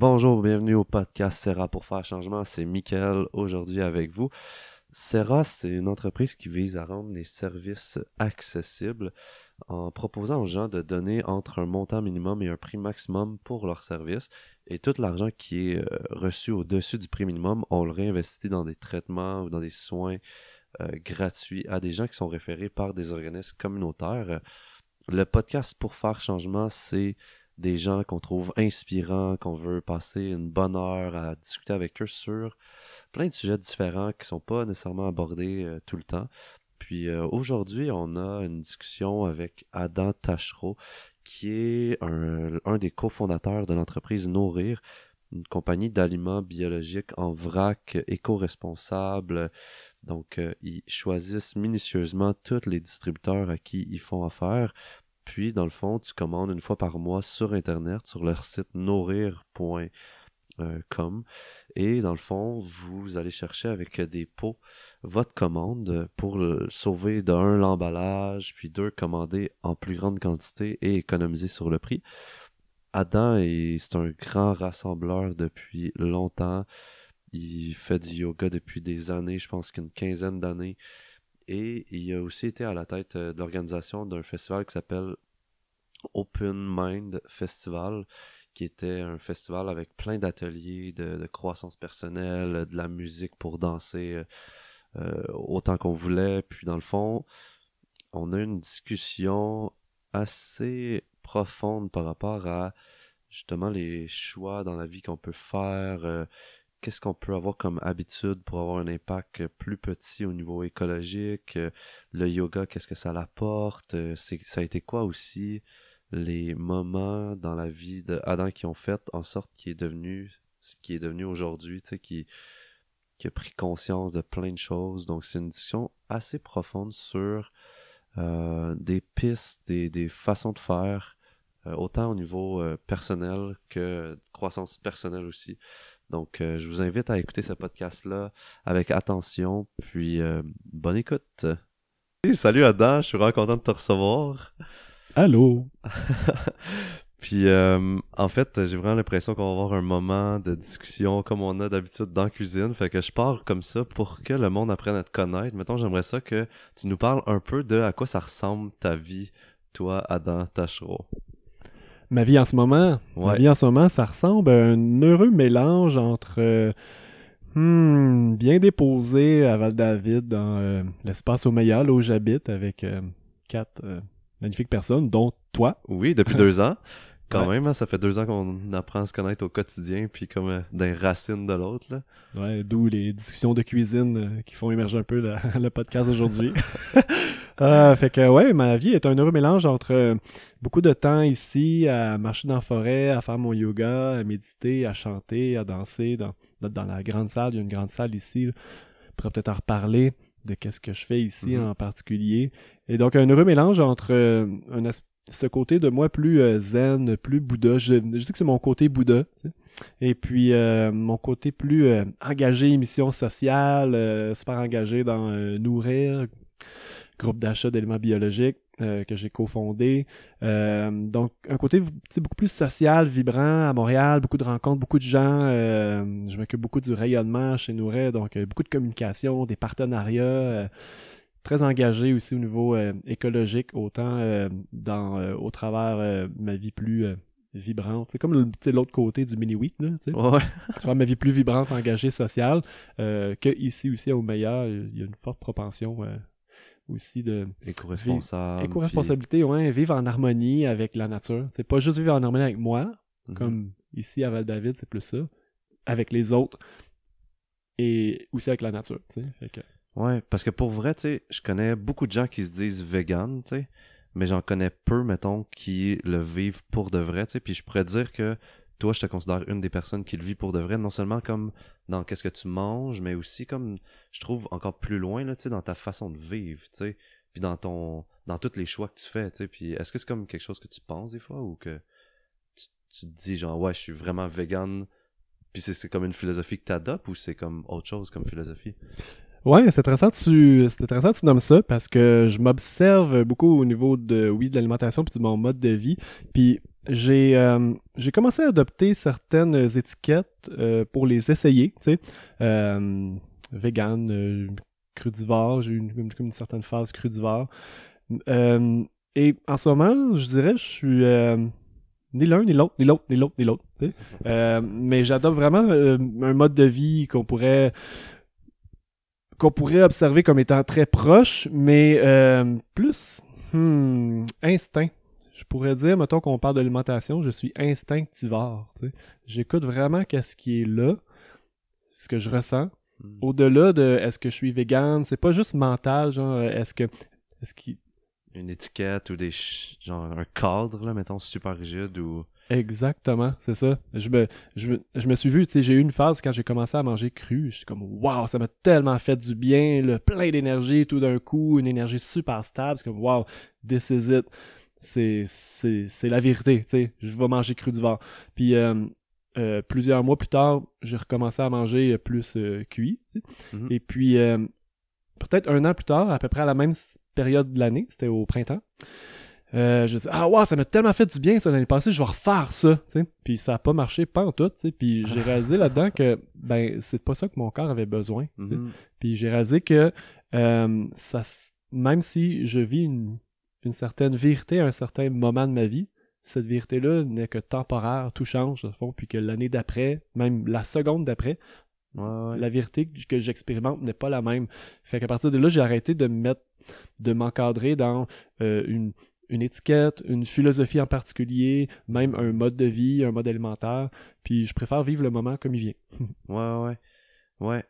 Bonjour, bienvenue au podcast Serra pour faire changement. C'est Mickaël aujourd'hui avec vous. Serra, c'est une entreprise qui vise à rendre les services accessibles en proposant aux gens de donner entre un montant minimum et un prix maximum pour leurs services. Et tout l'argent qui est euh, reçu au-dessus du prix minimum, on le réinvestit dans des traitements ou dans des soins euh, gratuits à des gens qui sont référés par des organismes communautaires. Le podcast pour faire changement, c'est des gens qu'on trouve inspirants, qu'on veut passer une bonne heure à discuter avec eux sur plein de sujets différents qui sont pas nécessairement abordés euh, tout le temps. Puis euh, aujourd'hui, on a une discussion avec Adam Tachereau, qui est un, un des cofondateurs de l'entreprise Nourrir, une compagnie d'aliments biologiques en vrac éco-responsable. Donc, euh, ils choisissent minutieusement tous les distributeurs à qui ils font affaire puis, dans le fond, tu commandes une fois par mois sur Internet, sur leur site nourrir.com. Et dans le fond, vous allez chercher avec des pots votre commande pour sauver d'un l'emballage, puis deux commander en plus grande quantité et économiser sur le prix. Adam c'est un grand rassembleur depuis longtemps. Il fait du yoga depuis des années, je pense qu'une quinzaine d'années. Et il a aussi été à la tête euh, de l'organisation d'un festival qui s'appelle Open Mind Festival, qui était un festival avec plein d'ateliers de, croissance personnelle, de la musique pour danser euh, euh, autant qu'on voulait. Puis dans le fond, on a une discussion assez profonde par rapport à justement les choix dans la vie qu'on peut faire, qu'est-ce qu'on peut avoir comme habitude pour avoir un impact plus petit au niveau écologique, le yoga, qu'est-ce que ça l'apporte, euh, ça a été quoi aussi les moments dans la vie d'Adam qui ont fait en sorte qu'il est devenu ce qui est devenu aujourd'hui, tu sais, qui, a pris conscience de plein de choses. Donc c'est une discussion assez profonde sur euh, des pistes, des, des façons de faire, euh, autant au niveau personnel que croissance personnelle aussi. Donc, euh, je vous invite à écouter ce podcast-là avec attention, puis euh, bonne écoute. salut Adam, je suis vraiment content de te recevoir. Allô? puis, euh, en fait, j'ai vraiment l'impression qu'on va avoir un moment de discussion comme on a d'habitude dans la cuisine. Fait que je pars comme ça pour que le monde apprenne à te connaître. Mettons, j'aimerais ça que tu nous parles un peu de à quoi ça ressemble ta vie, toi, Adam Tachereau. Ma vie en ce moment, ma vie en ce moment, ça ressemble à un heureux mélange entre euh, hmm, bien déposé à Val-David dans euh, l'espace Omeya, là où j'habite, avec euh, quatre magnifiques personnes, dont toi. Oui, depuis deux ans. Quand même, hein, ça fait deux ans qu'on apprend à se connaître au quotidien, puis comme euh, d'un racine de l'autre. Là. Ouais, d'où les discussions de cuisine euh, qui font émerger un peu le podcast aujourd'hui. euh, fait que ouais, ma vie est un heureux mélange entre euh, beaucoup de temps ici à marcher dans la forêt, à faire mon yoga, à méditer, à chanter, à danser dans, dans la grande salle. Il y a une grande salle ici. On pourrait peut-être en reparler de qu'est-ce que je fais ici mm-hmm. en particulier. Et donc un heureux mélange entre un aspect ce côté de moi plus euh, zen, plus Bouddha. Je, je dis que c'est mon côté Bouddha. Et puis euh, mon côté plus euh, engagé, mission sociale, super engagé dans Nourrir, groupe d'achat d'éléments biologiques que j'ai cofondé. donc un côté beaucoup plus social, vibrant à Montréal, beaucoup de rencontres, beaucoup de gens. je m'occupe beaucoup du rayonnement chez Nourrir, donc beaucoup de communication, des partenariats très engagé aussi au niveau euh, écologique, autant euh, dans euh, au travers ma vie plus vibrante. C'est comme l'autre côté du mini-week, là, tu sais. ma vie plus vibrante, engagée, sociale, que ici aussi au meilleur, il y a une forte propension aussi de éco-responsable éco-responsabilité ouais vivre en harmonie avec la nature c'est pas juste vivre en harmonie avec moi mm-hmm. comme ici à Val-David c'est plus ça avec les autres et aussi avec la nature tu sais fait que Ouais, parce que pour vrai, tu sais, je connais beaucoup de gens qui se disent vegan, tu sais, mais j'en connais peu, mettons, qui le vivent pour de vrai, tu sais, puis je pourrais dire que toi, je te considère une des personnes qui le vit pour de vrai, non seulement comme dans qu'est-ce que tu manges, mais aussi comme, je trouve, encore plus loin, là, tu sais, dans ta façon de vivre, tu sais, puis dans ton, dans tous les choix que tu fais, tu sais, puis est-ce que c'est comme quelque chose que tu penses des fois, ou que tu, tu te dis genre, ouais, je suis vraiment vegan, puis c'est comme une philosophie que tu adoptes, ou c'est comme autre chose comme philosophie? Ouais, c'est intéressant, tu, c'est intéressant que tu nommes ça parce que je m'observe beaucoup au niveau de, oui, de l'alimentation puis de mon mode de vie. Puis j'ai, euh, j'ai commencé à adopter certaines étiquettes euh, pour les essayer, tu sais. Euh, vegan, crudivore, j'ai eu une, une, certaine phase crudivore. Et en ce moment, je dirais, je suis ni l'un, ni l'autre, ni l'autre, ni l'autre, ni l'autre. Mais j'adopte vraiment un mode de vie qu'on pourrait qu'on pourrait observer comme étant très proche, mais euh, plus hmm, instinct. Je pourrais dire, mettons qu'on parle d'alimentation, je suis instinctivore. J'écoute vraiment qu'est-ce qui est là, ce que je ressens. Mm. Au-delà de est-ce que je suis vegan, c'est pas juste mental, genre est-ce que est-ce qu'il une étiquette ou des genre un cadre là mettons super rigide ou Exactement, c'est ça. Je me, je, me, je me suis vu, tu sais, j'ai eu une phase quand j'ai commencé à manger cru. J'étais comme, waouh, ça m'a tellement fait du bien, le plein d'énergie tout d'un coup, une énergie super stable. C'est comme, waouh, this is it. C'est, la vérité, tu sais. Je vais manger cru du vent. Puis, euh, euh, plusieurs mois plus tard, j'ai recommencé à manger plus euh, cuit. Mm-hmm. Et puis, peut-être un an plus tard, à peu près à la même période de l'année, c'était au printemps. Euh, je dis ah wow ça m'a tellement fait du bien ça l'année passée je vais refaire ça tu sais puis ça a pas marché pas en tout tu sais puis j'ai réalisé là-dedans que ben c'est pas ça que mon corps avait besoin mm-hmm. puis j'ai réalisé que euh, ça même si je vis une, une certaine vérité à un certain moment de ma vie cette vérité là n'est que temporaire tout change au fond puis que l'année d'après même la seconde d'après la vérité que j'expérimente n'est pas la même. Fait qu'à partir de là, j'ai arrêté de me mettre, de m'encadrer dans euh, une, une étiquette, une philosophie en particulier, même un mode de vie, un mode alimentaire. Puis je préfère vivre le moment comme il vient. ouais, ouais. Ouais.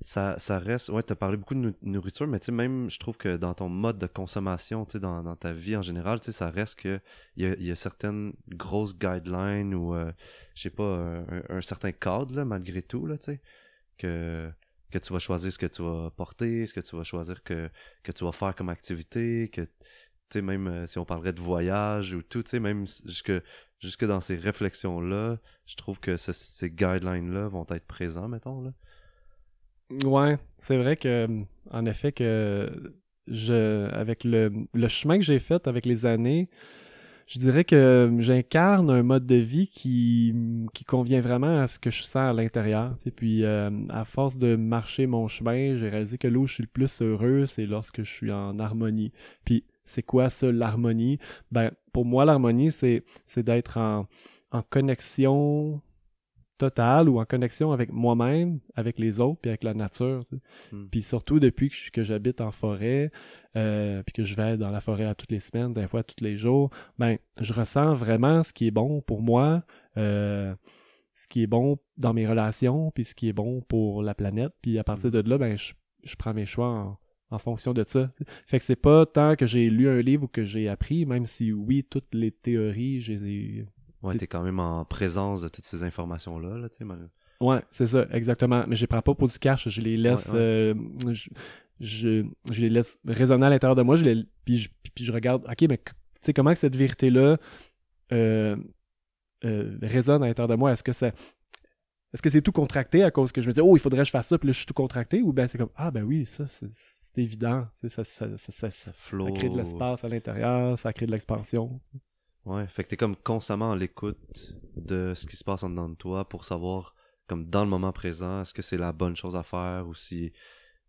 Ça, ça reste. Ouais, t'as parlé beaucoup de nourriture, mais tu sais, même, je trouve que dans ton mode de consommation, tu sais, dans, ta vie en général, tu sais, ça reste que il y a, certaines grosses guidelines ou, euh, je sais pas, un, certain cadre, là, malgré tout, là, tu sais que, tu vas choisir ce que tu vas porter, ce que tu vas choisir que, que tu vas faire comme activité, que, sais, même euh, si on parlerait de voyage ou tout, tu sais, même jusque, jusque dans ces réflexions-là, je trouve que ces guidelines-là vont être présents, mettons, là. Ouais, c'est vrai que, en effet, que je, avec le, le chemin que j'ai fait avec les années, je dirais que j'incarne un mode de vie qui, qui convient vraiment à ce que je sens à l'intérieur. Et puis, euh, à force de marcher mon chemin, j'ai réalisé que là où je suis le plus heureux, c'est lorsque je suis en harmonie. Puis, c'est quoi ça, l'harmonie? Ben, pour moi, l'harmonie, c'est, c'est d'être en, en connexion totale ou en connexion avec moi-même, avec les autres, puis avec la nature. Hmm. Puis surtout depuis que, que j'habite en forêt, euh, puis que je vais dans la forêt à toutes les semaines, des fois tous les jours, ben je ressens vraiment ce qui est bon pour moi, euh, ce qui est bon dans mes relations, puis ce qui est bon pour la planète. Puis à partir hmm. de là, ben je, je prends mes choix en, en fonction de ça. Fait que c'est pas tant que j'ai lu un livre ou que j'ai appris, même si oui, toutes les théories, je les ai Ouais, t'es quand même en présence de toutes ces informations-là, là, tu sais. Ouais, c'est ça, exactement. Mais je les prends pas pour du cash, je les laisse, euh, je, je, les laisse résonner à l'intérieur de moi, je les, puis, je, puis je regarde, ok, mais tu sais, comment que cette vérité-là euh, euh, résonne à l'intérieur de moi? Est-ce que ça, est-ce que c'est tout contracté à cause que je me dis, oh, il faudrait que je fasse ça, puis là, je suis tout contracté, ou bien c'est comme, ah, ben oui, ça, c'est évident, ça, ça, ça, ça, ça, crée de l'espace à l'intérieur, ça crée de l'expansion. Ouais, fait que t'es comme constamment à l'écoute de ce qui se passe en dedans de toi pour savoir, comme dans le moment présent, est-ce que c'est la bonne chose à faire ou si,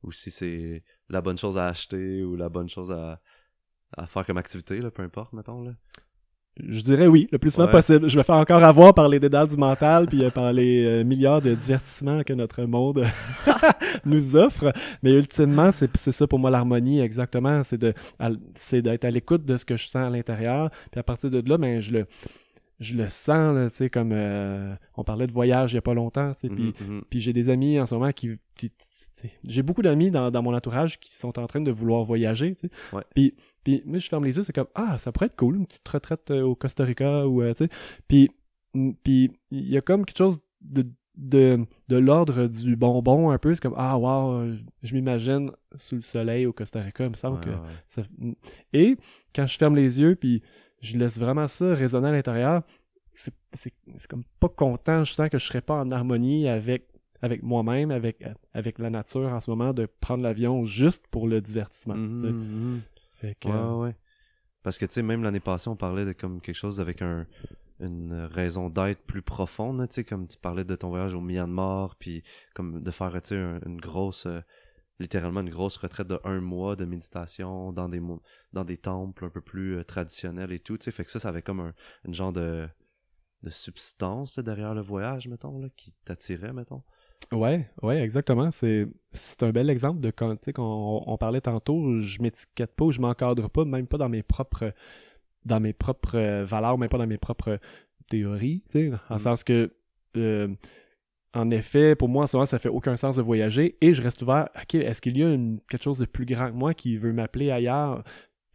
ou si c'est la bonne chose à acheter ou la bonne chose à, à faire comme activité, là, peu importe, mettons, là. Je dirais oui, le plus souvent possible. Je vais faire encore avoir par les dédales du mental puis euh, par les euh, milliards de divertissements que notre monde nous offre. Mais ultimement, c'est ça pour moi l'harmonie exactement. C'est de c'est d'être à l'écoute de ce que je sens à l'intérieur. Puis à partir de là, ben je le je le sens tu sais comme euh, on parlait de voyage il y a pas longtemps, tu sais. puis, mm-hmm, mm-hmm. puis j'ai des amis en ce moment qui, j'ai beaucoup d'amis dans, dans mon entourage qui sont en train de vouloir voyager, tu sais. Ouais. Puis puis moi, je ferme les yeux, c'est comme ah, ça pourrait être cool, une petite retraite euh, au Costa Rica ou euh, tu sais. Puis puis il y a comme quelque chose de de, de l'ordre du bonbon un peu, c'est comme ah wow, je m'imagine sous le soleil au Costa Rica, il me semble que ça... et quand je ferme les yeux puis je laisse vraiment ça résonner à l'intérieur, c'est comme pas content, je sens que je serais pas en harmonie avec avec moi-même, avec, avec la nature en ce moment, de prendre l'avion juste pour le divertissement. Mhm, mhm. Ouais. Parce que, même l'année passée, on parlait de comme quelque chose avec un, une raison d'être plus profonde, comme tu parlais de ton voyage au Myanmar, puis comme de faire, tu une grosse, euh, littéralement une grosse retraite de un mois de méditation dans des, dans des temples un peu plus euh, traditionnels et tout, tu sais, fait que ça, ça avait comme un, une genre de, substance derrière le voyage, mettons, qui t'attirait, mettons. Ouais, ouais, exactement. C'est c'est un bel exemple de quand, tu sais, qu'on on parlait tantôt, je m'étiquette pas ou je m'encadre pas, même pas dans mes propres dans mes propres euh, valeurs, même pas dans mes propres théories, tu sais, en Mm. sens que euh, en effet, pour moi, en ce moment, ça fait aucun sens de voyager et je reste ouvert. Ok, est-ce qu'il y a une, quelque chose de plus grand que moi qui veut m'appeler ailleurs,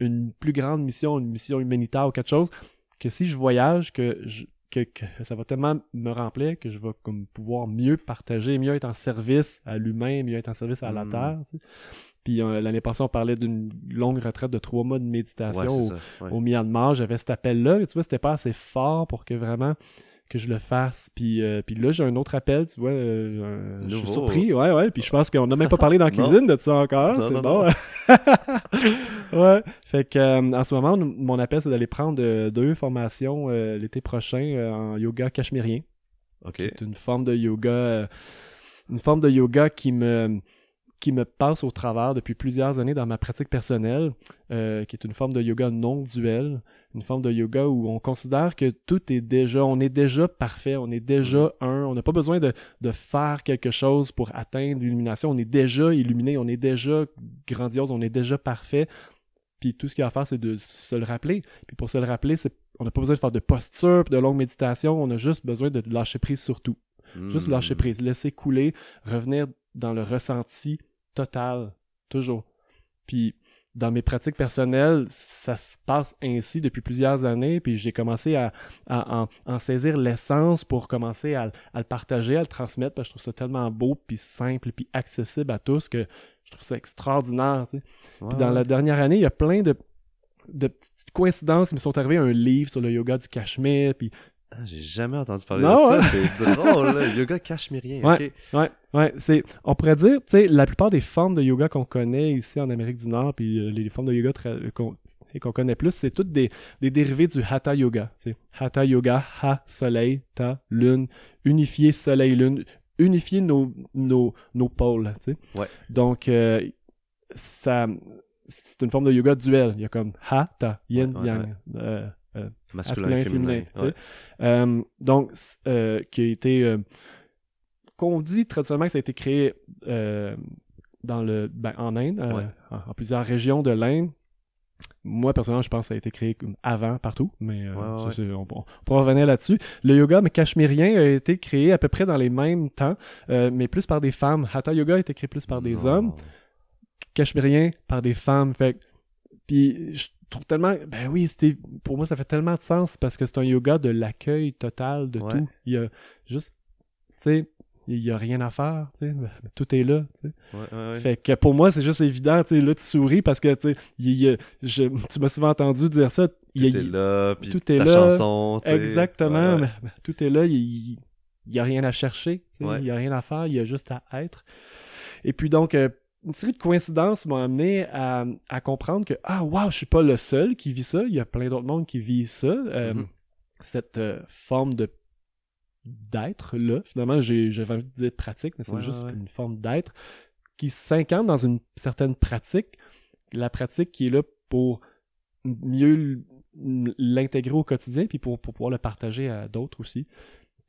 une plus grande mission, une mission humanitaire ou quelque chose, que si je voyage, que, je- que, que ça va tellement me remplir que je vais comme pouvoir mieux partager, mieux être en service à l'humain, mieux être en service à la Mm. terre. tu sais. Puis euh, l'année passée, on parlait d'une longue retraite de trois mois de méditation Ouais, au, c'est ça. ouais. au Myanmar. J'avais cet appel-là, mais tu vois, c'était pas assez fort pour que vraiment que je le fasse. Puis, euh, puis là, j'ai un autre appel, tu vois. euh, je suis surpris, ouais, ouais. Puis je pense qu'on n'a même pas parlé dans la cuisine de ça encore. C'est bon. ouais. Fait que euh, en ce moment, mon appel, c'est d'aller prendre euh, deux formations euh, l'été prochain euh, en yoga cachemérien. Ok. qui est une forme de yoga euh, une forme de yoga qui me qui me passe au travers depuis plusieurs années dans ma pratique personnelle, euh, qui est une forme de yoga non duel, une forme de yoga où on considère que tout est déjà, on est déjà parfait, on est déjà un, on n'a pas besoin de, de faire quelque chose pour atteindre l'illumination, on est déjà illuminé, on est déjà grandiose, on est déjà parfait. Puis tout ce qu'il y a à faire, c'est de se le rappeler. Puis pour se le rappeler, c'est on n'a pas besoin de faire de posture, de longue méditation, on a juste besoin de lâcher prise sur tout. Juste lâcher prise, laisser couler, revenir dans le ressenti total, toujours. Puis dans mes pratiques personnelles, ça se passe ainsi depuis plusieurs années, puis j'ai commencé à, à en, en saisir l'essence pour commencer à, le partager, à le transmettre, parce que je trouve ça tellement beau, puis simple, puis accessible à tous que je trouve ça extraordinaire. tu sais. Ouais, Puis dans la dernière année, il y a plein de, de petites coïncidences qui me sont arrivées. Un livre sur le yoga du Cachemire, puis Ah, J'ai jamais entendu parler Non, de ça. ouais. C'est drôle, là. Yoga cachemérien. Ouais. ok. Ouais, ouais, c'est, on pourrait dire, tu sais, la plupart des formes de yoga qu'on connaît ici en Amérique du Nord, puis euh, les formes de yoga tra- qu'on, qu'on connaît plus, c'est toutes des, des dérivés du Hatha Yoga. sais. Hatha Yoga, Ha, soleil, Ta, lune, unifier soleil, lune, unifier nos, nos, nos pôles, tu sais. Ouais. Donc, euh, ça, c'est une forme de yoga duel. Il y a comme Ha, Ta, Yin, Ouais, ouais, Yang. Euh, Masculin, et féminin. ouais. Euh, donc, euh, qui a été. euh, qu'on dit traditionnellement que ça a été créé dans le, ben, en Inde, Ouais. en, en plusieurs régions de l'Inde. Moi, personnellement, je pense que ça a été créé avant partout, mais Ouais, ça, on, on pourra revenir là-dessus. Le yoga mais cachemérien a été créé à peu près dans les mêmes temps, mais plus par des femmes. Hatha Yoga a été créé plus par des hommes cachemérien par des femmes. Fait puis je trouve tellement ben oui, c'était pour moi ça fait tellement de sens parce que c'est un yoga de l'accueil total de Ouais. tout. Il y a juste tu sais, il y a rien à faire, tu sais, ben, tout est là. Ouais, ouais, ouais. Fait que pour moi, c'est juste évident, tu sais, là tu souris parce que tu sais, il y a- je- tu m'as souvent entendu dire ça, y Tout est là, puis tout est ta là. chanson. Exactement. Ouais, mais- mais tout est là. Il n'y a rien à chercher. Il n'y a rien à faire. Il y a juste à être. Et puis donc, euh, une série de coïncidences m'ont amené à, à comprendre que, ah, wow, je suis pas le seul qui vit ça. Il y a plein d'autres mondes qui vivent ça. Euh, Mhm. Cette euh, forme de d'être là. Finalement, j'ai- j'avais envie de dire pratique, mais c'est Ouais, juste ouais. une forme d'être qui s'incarne dans une certaine pratique. La pratique qui est là pour mieux l'intégrer au quotidien puis pour, pour pouvoir le partager à d'autres aussi.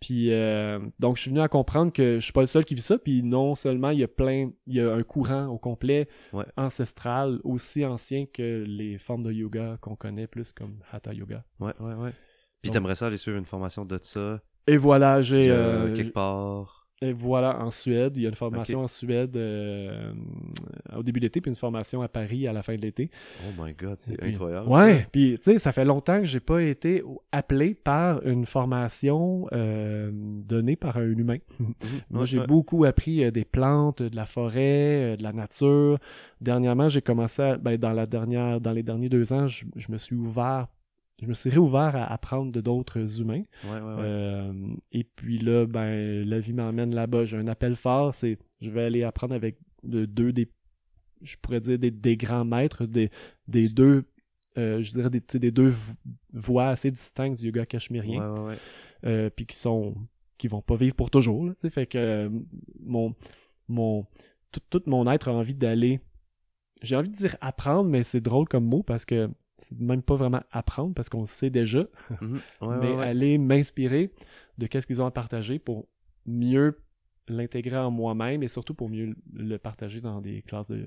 Puis euh, donc je suis venu à comprendre que je suis pas le seul qui vit ça puis non seulement il y a plein il y a un courant au complet Ouais. ancestral aussi ancien que les formes de yoga qu'on connaît plus comme hatha yoga. Ouais, ouais, ouais. Puis t'aimerais ça aller suivre une formation de ça, Et voilà, j'ai euh, quelque part. Et voilà, en Suède, il y a une formation en Suède euh, au début de l'été, puis une formation à Paris à la fin de l'été. Oh my god, c'est incroyable. Ouais, ça. puis tu sais, ça fait longtemps que j'ai pas été appelé par une formation euh, donnée par un humain. Mhm. Moi, j'ai ouais. beaucoup appris euh, des plantes, de la forêt, euh, de la nature. Dernièrement, j'ai commencé à, ben, dans la dernière, dans les derniers deux ans, je, je me suis ouvert je me suis réouvert à apprendre de d'autres humains. Ouais, ouais, ouais. Euh, et puis là, ben, la vie m'emmène là-bas. J'ai un appel fort, c'est je vais aller apprendre avec de- deux des, je pourrais dire des, des grands maîtres, des, des deux, euh, je dirais des, des deux vo- voies assez distinctes du yoga ouais. euh, puis qui sont, qui vont pas vivre pour toujours. là, fait que euh, mon, mon, tout, tout mon être a envie d'aller. J'ai envie de dire apprendre, mais c'est drôle comme mot parce que c'est même pas vraiment apprendre parce qu'on le sait déjà Mhm. Ouais, mais ouais, aller m'inspirer de qu'est-ce qu'ils ont à partager pour mieux l'intégrer en moi-même et surtout pour mieux le partager dans des classes de...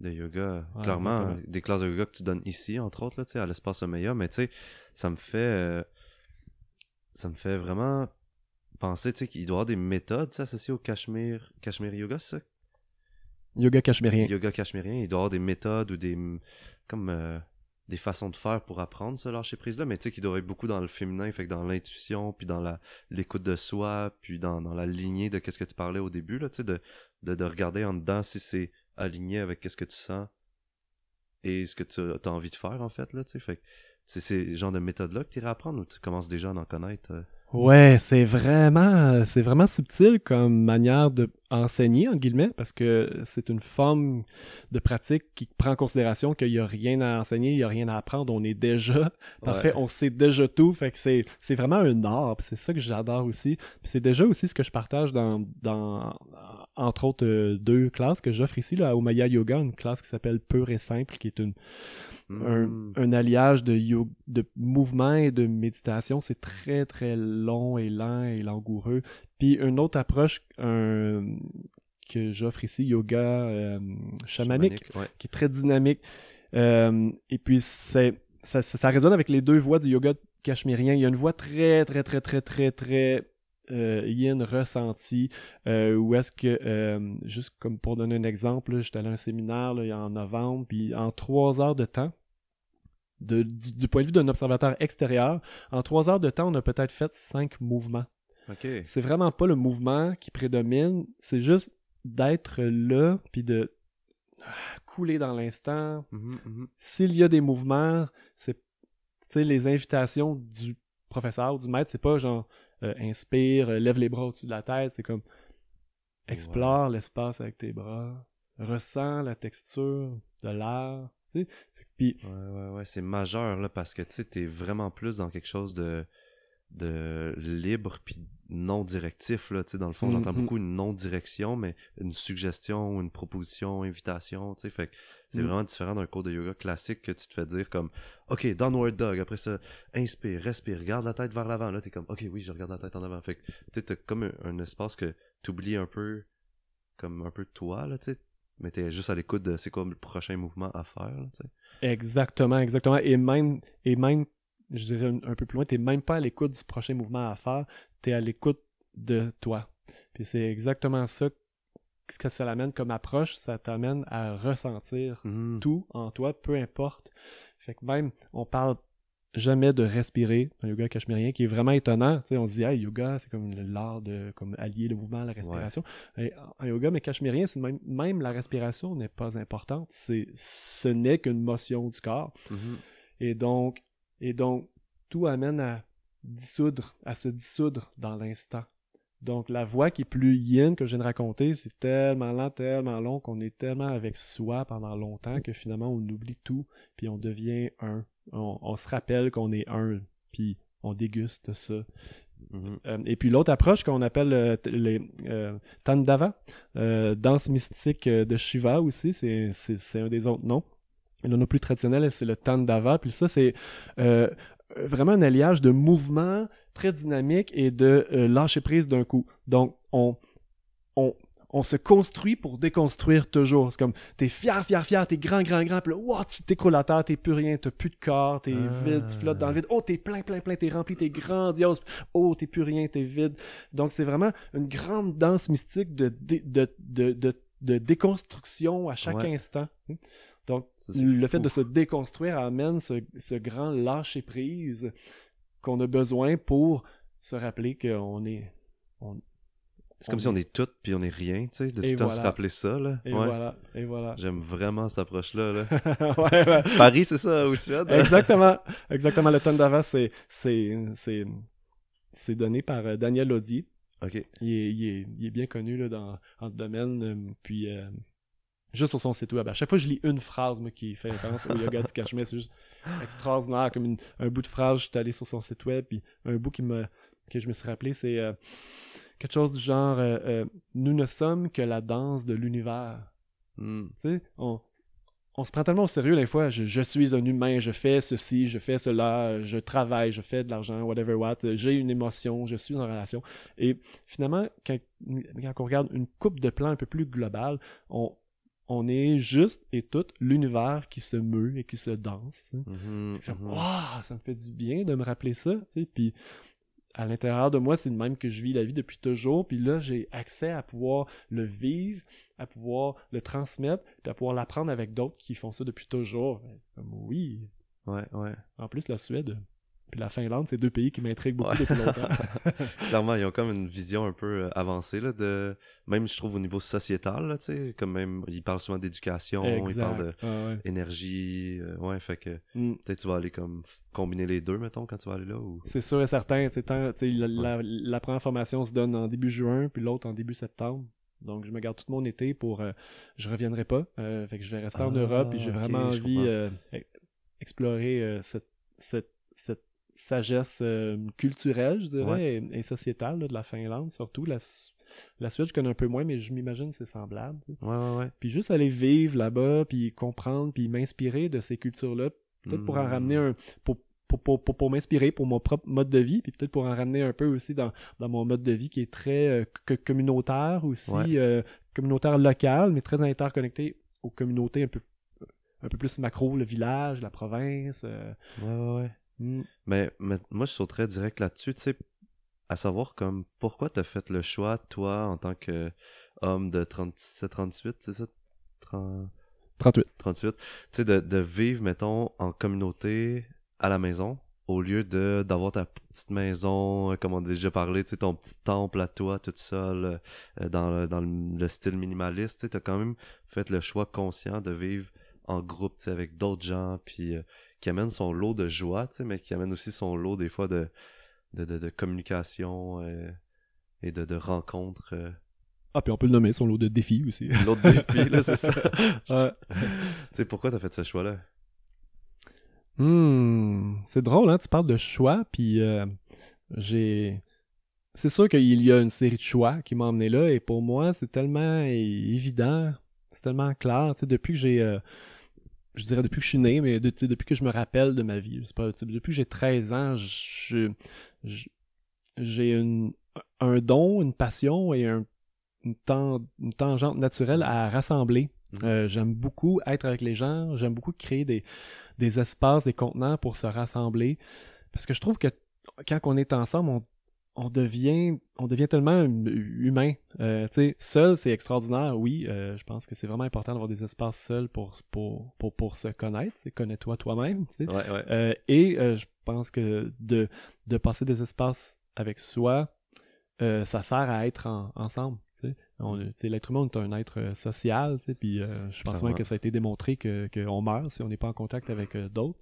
De yoga, Ouais, clairement. exactement. Des classes de yoga que tu donnes ici, entre autres, là, à l'espace Omeya, mais tu sais, ça me fait. euh, ça me fait vraiment penser, tu sais, qu'il doit y avoir des méthodes, associées au Cachemire, Cachemire Yoga, c'est ça? Yoga cachemérien. Yoga cachemérien, il doit y avoir des méthodes ou des. comme. euh, des façons de faire pour apprendre ce lâcher prise là mais tu sais qu'il doit être beaucoup dans le féminin fait dans l'intuition puis dans la l'écoute de soi puis dans, dans la lignée de qu'est-ce que tu parlais au début là tu de, de, de regarder en dedans si c'est aligné avec qu'est-ce que tu sens et ce que tu as envie de faire en fait là fait que c'est ces genres de méthodes là que tu irais apprendre ou tu commences déjà à en connaître euh? Ouais, c'est vraiment, c'est vraiment subtil comme manière de enseigner en guillemets parce que c'est une forme de pratique qui prend en considération qu'il y a rien à enseigner, il y a rien à apprendre, on est déjà parfait, Ouais. on sait déjà tout, fait que c'est c'est vraiment un art, c'est ça que j'adore aussi. C'est déjà aussi ce que je partage dans dans entre autres euh, deux classes que j'offre ici là à Omaya Yoga, une classe qui s'appelle Pure et simple qui est une un, Mm. un alliage de, yo- de mouvement et de méditation. C'est très, très long et lent et langoureux. Puis une autre approche un- que j'offre ici, yoga euh, chamanique, ouais qui est très dynamique. Euh, et puis, c'est ça, ça, ça résonne avec les deux voix du yoga cachemérien. Il y a une voix très, très, très, très, très, très euh, yin ressentie, euh, où est-ce que, euh, juste comme pour donner un exemple, j'étais allé à un séminaire là, en novembre, puis en trois heures de temps, de, du, du point de vue d'un observateur extérieur, en trois heures de temps, on a peut-être fait cinq mouvements. C'est vraiment pas le mouvement qui prédomine, c'est juste d'être là, puis de ah, couler dans l'instant. Mhm, mhm. S'il y a des mouvements, c'est les invitations du professeur ou du maître, c'est pas genre euh, inspire, euh, lève les bras au-dessus de la tête, c'est comme explore l'espace avec tes bras, ressens la texture de l'air, Ouais, ouais, ouais, c'est majeur, là, parce que, tu sais, t'es vraiment plus dans quelque chose de, de libre puis non directif, là, tu sais, dans le fond, j'entends Mhm. beaucoup une non-direction, mais une suggestion, une proposition, invitation, tu sais, fait que c'est Mhm. vraiment différent d'un cours de yoga classique que tu te fais dire comme, OK, downward dog, après ça, inspire, respire, garde la tête vers l'avant, là, t'es comme, OK, oui, je regarde la tête en avant, fait que, tu t'as comme un, un espace que t'oublies un peu, comme un peu toi, là, tu sais, mais t'es juste à l'écoute de c'est quoi le prochain mouvement à faire, là. Exactement, exactement. Et même, et même, je dirais un, un peu plus loin, t'es même pas à l'écoute du prochain mouvement à faire, t'es à l'écoute de toi. Puis c'est exactement ça ce que ça l'amène comme approche, ça t'amène à ressentir Mhm. tout en toi, peu importe. Fait que même, on parle jamais de respirer dans le yoga cachemérien, qui est vraiment étonnant. On se dit, hey, yoga, c'est comme l'art de comme allier le mouvement à la respiration. Et en yoga, mais cachemérien, même, même la respiration n'est pas importante. C'est, ce n'est qu'une motion du corps. Mhm. Et donc, et donc, tout amène à dissoudre, à se dissoudre dans l'instant. Donc, la voix qui est plus yin que je viens de raconter, c'est tellement lent, tellement long qu'on est tellement avec soi pendant longtemps que finalement on oublie tout, puis on devient un. On, on se rappelle qu'on est un, puis on déguste ça. Mhm. Euh, et puis l'autre approche qu'on appelle euh, les euh, Tandava, euh, danse mystique de Shiva aussi, c'est, un des autres noms. Et le nom plus traditionnel, c'est le Tandava. Puis ça, c'est vraiment un alliage de mouvements très dynamiques et de lâcher prise d'un coup. Donc, on, on, on se construit pour déconstruire toujours. C'est comme, t'es fier, fier, fier, t'es grand, grand, grand, puis là, wow, tu t'écroules à terre, t'es plus rien, t'as plus de corps, t'es Ah. vide, tu flottes dans le vide. Oh, t'es plein, plein, plein, t'es rempli, t'es grandiose. Oh, t'es plus rien, t'es vide. Donc, c'est vraiment une grande danse mystique de, dé- de, de, de, de déconstruction à chaque Ouais. instant. Donc, Ça, le fait fou. de se déconstruire amène ce, ce grand lâcher-prise qu'on a besoin pour se rappeler qu'on est... On, C'est comme on si on est tout puis on est rien, tu sais, de tout le temps se rappeler ça, là. Et Ouais. voilà, et voilà. J'aime vraiment cette approche-là, là. ouais, ouais. Paris, c'est ça, au Suède? Exactement, exactement. Le tonne d'avant, c'est, c'est, c'est, c'est donné par euh, Daniel Lodi. Ok. Il est, il est, il est bien connu là, dans, dans le domaine. euh, puis, euh, juste sur son site web. À chaque fois que je lis une phrase moi, qui fait référence au yoga du Cachemire, c'est juste extraordinaire. Comme une- un bout de phrase, je suis allé sur son site web. Puis, un bout qui me, que je me suis rappelé, c'est euh, quelque chose du genre euh, euh, Nous ne sommes que la danse de l'univers. Hmm. Tu sais, on, on se prend tellement au sérieux des fois. Je, je suis un humain, je fais ceci, je fais cela, je travaille, je fais de l'argent, whatever what. J'ai une émotion, je suis en relation. Et finalement, quand, quand on regarde une coupe de plans un peu plus globale, on, on est juste et tout l'univers qui se meut et qui se danse. Mhm, comme, mhm. Waouh, ça me fait du bien de me rappeler ça. Puis à l'intérieur de moi, c'est de même que je vis la vie depuis toujours. Puis là, j'ai accès à pouvoir le vivre, à pouvoir le transmettre, puis à pouvoir l'apprendre avec d'autres qui font ça depuis toujours. Ben, Comme oui. Ouais, ouais. En plus, la Suède puis la Finlande, c'est deux pays qui m'intriguent beaucoup Ouais. depuis longtemps. Clairement, ils ont comme une vision un peu euh, avancée, là, de... Même, je trouve, au niveau sociétal, là, tu sais, comme même, ils parlent souvent d'éducation, ils parlent Ah ouais. d'énergie, euh, ouais, fait que Mm. peut-être tu vas aller comme combiner les deux, mettons, quand tu vas aller là, ou... C'est sûr et certain. tu sais, tant- la, la- la première formation se donne en début juin, puis l'autre en début septembre. Donc, je me garde tout mon été pour. euh, je reviendrai pas. euh, fait que je vais rester en Ah, Europe, puis j'ai vraiment envie euh, e- explorer cette, cette, cette sagesse euh, culturelle, je dirais, et, et sociétale là, de la Finlande, surtout. La, la Suède, je connais un peu moins, mais je m'imagine que c'est semblable. tu sais. Ouais, ouais, ouais. Puis juste aller vivre là-bas, puis comprendre, puis m'inspirer de ces cultures-là, peut-être pour en Hmm. ramener un pour pour, pour, pour, pour m'inspirer pour mon propre mode de vie puis peut-être pour en ramener un peu aussi dans, dans mon mode de vie qui est très euh, co- communautaire aussi euh, communautaire local mais très interconnecté aux communautés un peu un peu plus macro le village la province euh, Ouais, ouais, ouais. Hmm. Mais, mais moi, je sauterais direct là-dessus, tu sais, à savoir comme pourquoi t'as fait le choix, toi, en tant que homme de 37-38, c'est ça? 30... 38 38, tu sais, de, de vivre, mettons, en communauté à la maison, au lieu de d'avoir ta petite maison, euh, comme on a déjà parlé, tu sais, ton petit temple à toi, tout seul, euh, dans, le, dans le, le style minimaliste, tu sais, t'as quand même fait le choix conscient de vivre en groupe, tu sais, avec d'autres gens, puis euh, qui amène son lot de joie, tu sais, mais qui amène aussi son lot, des fois, de, de, de, de communication euh, et de, de rencontres. euh. ah puis on peut le nommer son lot de défis aussi L'autre défi, là, c'est ça. Ouais. Tu sais, pourquoi t'as fait ce choix-là? Hmm, c'est drôle, hein? Tu parles de choix, puis euh, j'ai. C'est sûr qu'il y a une série de choix qui m'ont emmené là, et pour moi, c'est tellement évident, c'est tellement clair. Tu sais, depuis que j'ai. Je dirais depuis que je suis né, mais de- depuis que je me rappelle de ma vie, je sais pas, depuis que j'ai 13 ans, j'ai une- un don, une passion et un- une, tan- une tangente naturelle à rassembler. Mhm. Euh, j'aime beaucoup être avec les gens, j'aime beaucoup créer des, des espaces, des contenants pour se rassembler. Parce que je trouve que quand on est ensemble, on, on devient on devient tellement hum- humain. Euh, tu sais, seul, c'est extraordinaire, oui. euh, je pense que c'est vraiment important d'avoir des espaces seuls pour, pour, pour, pour se connaître. Connais-toi toi-même. Ouais, ouais. Euh, et euh, je pense que de, de passer des espaces avec soi, ça sert à être en- ensemble. L'être humain est un être social, puis je pense même que ça a été démontré que qu'on meurt si on n'est pas en contact avec d'autres.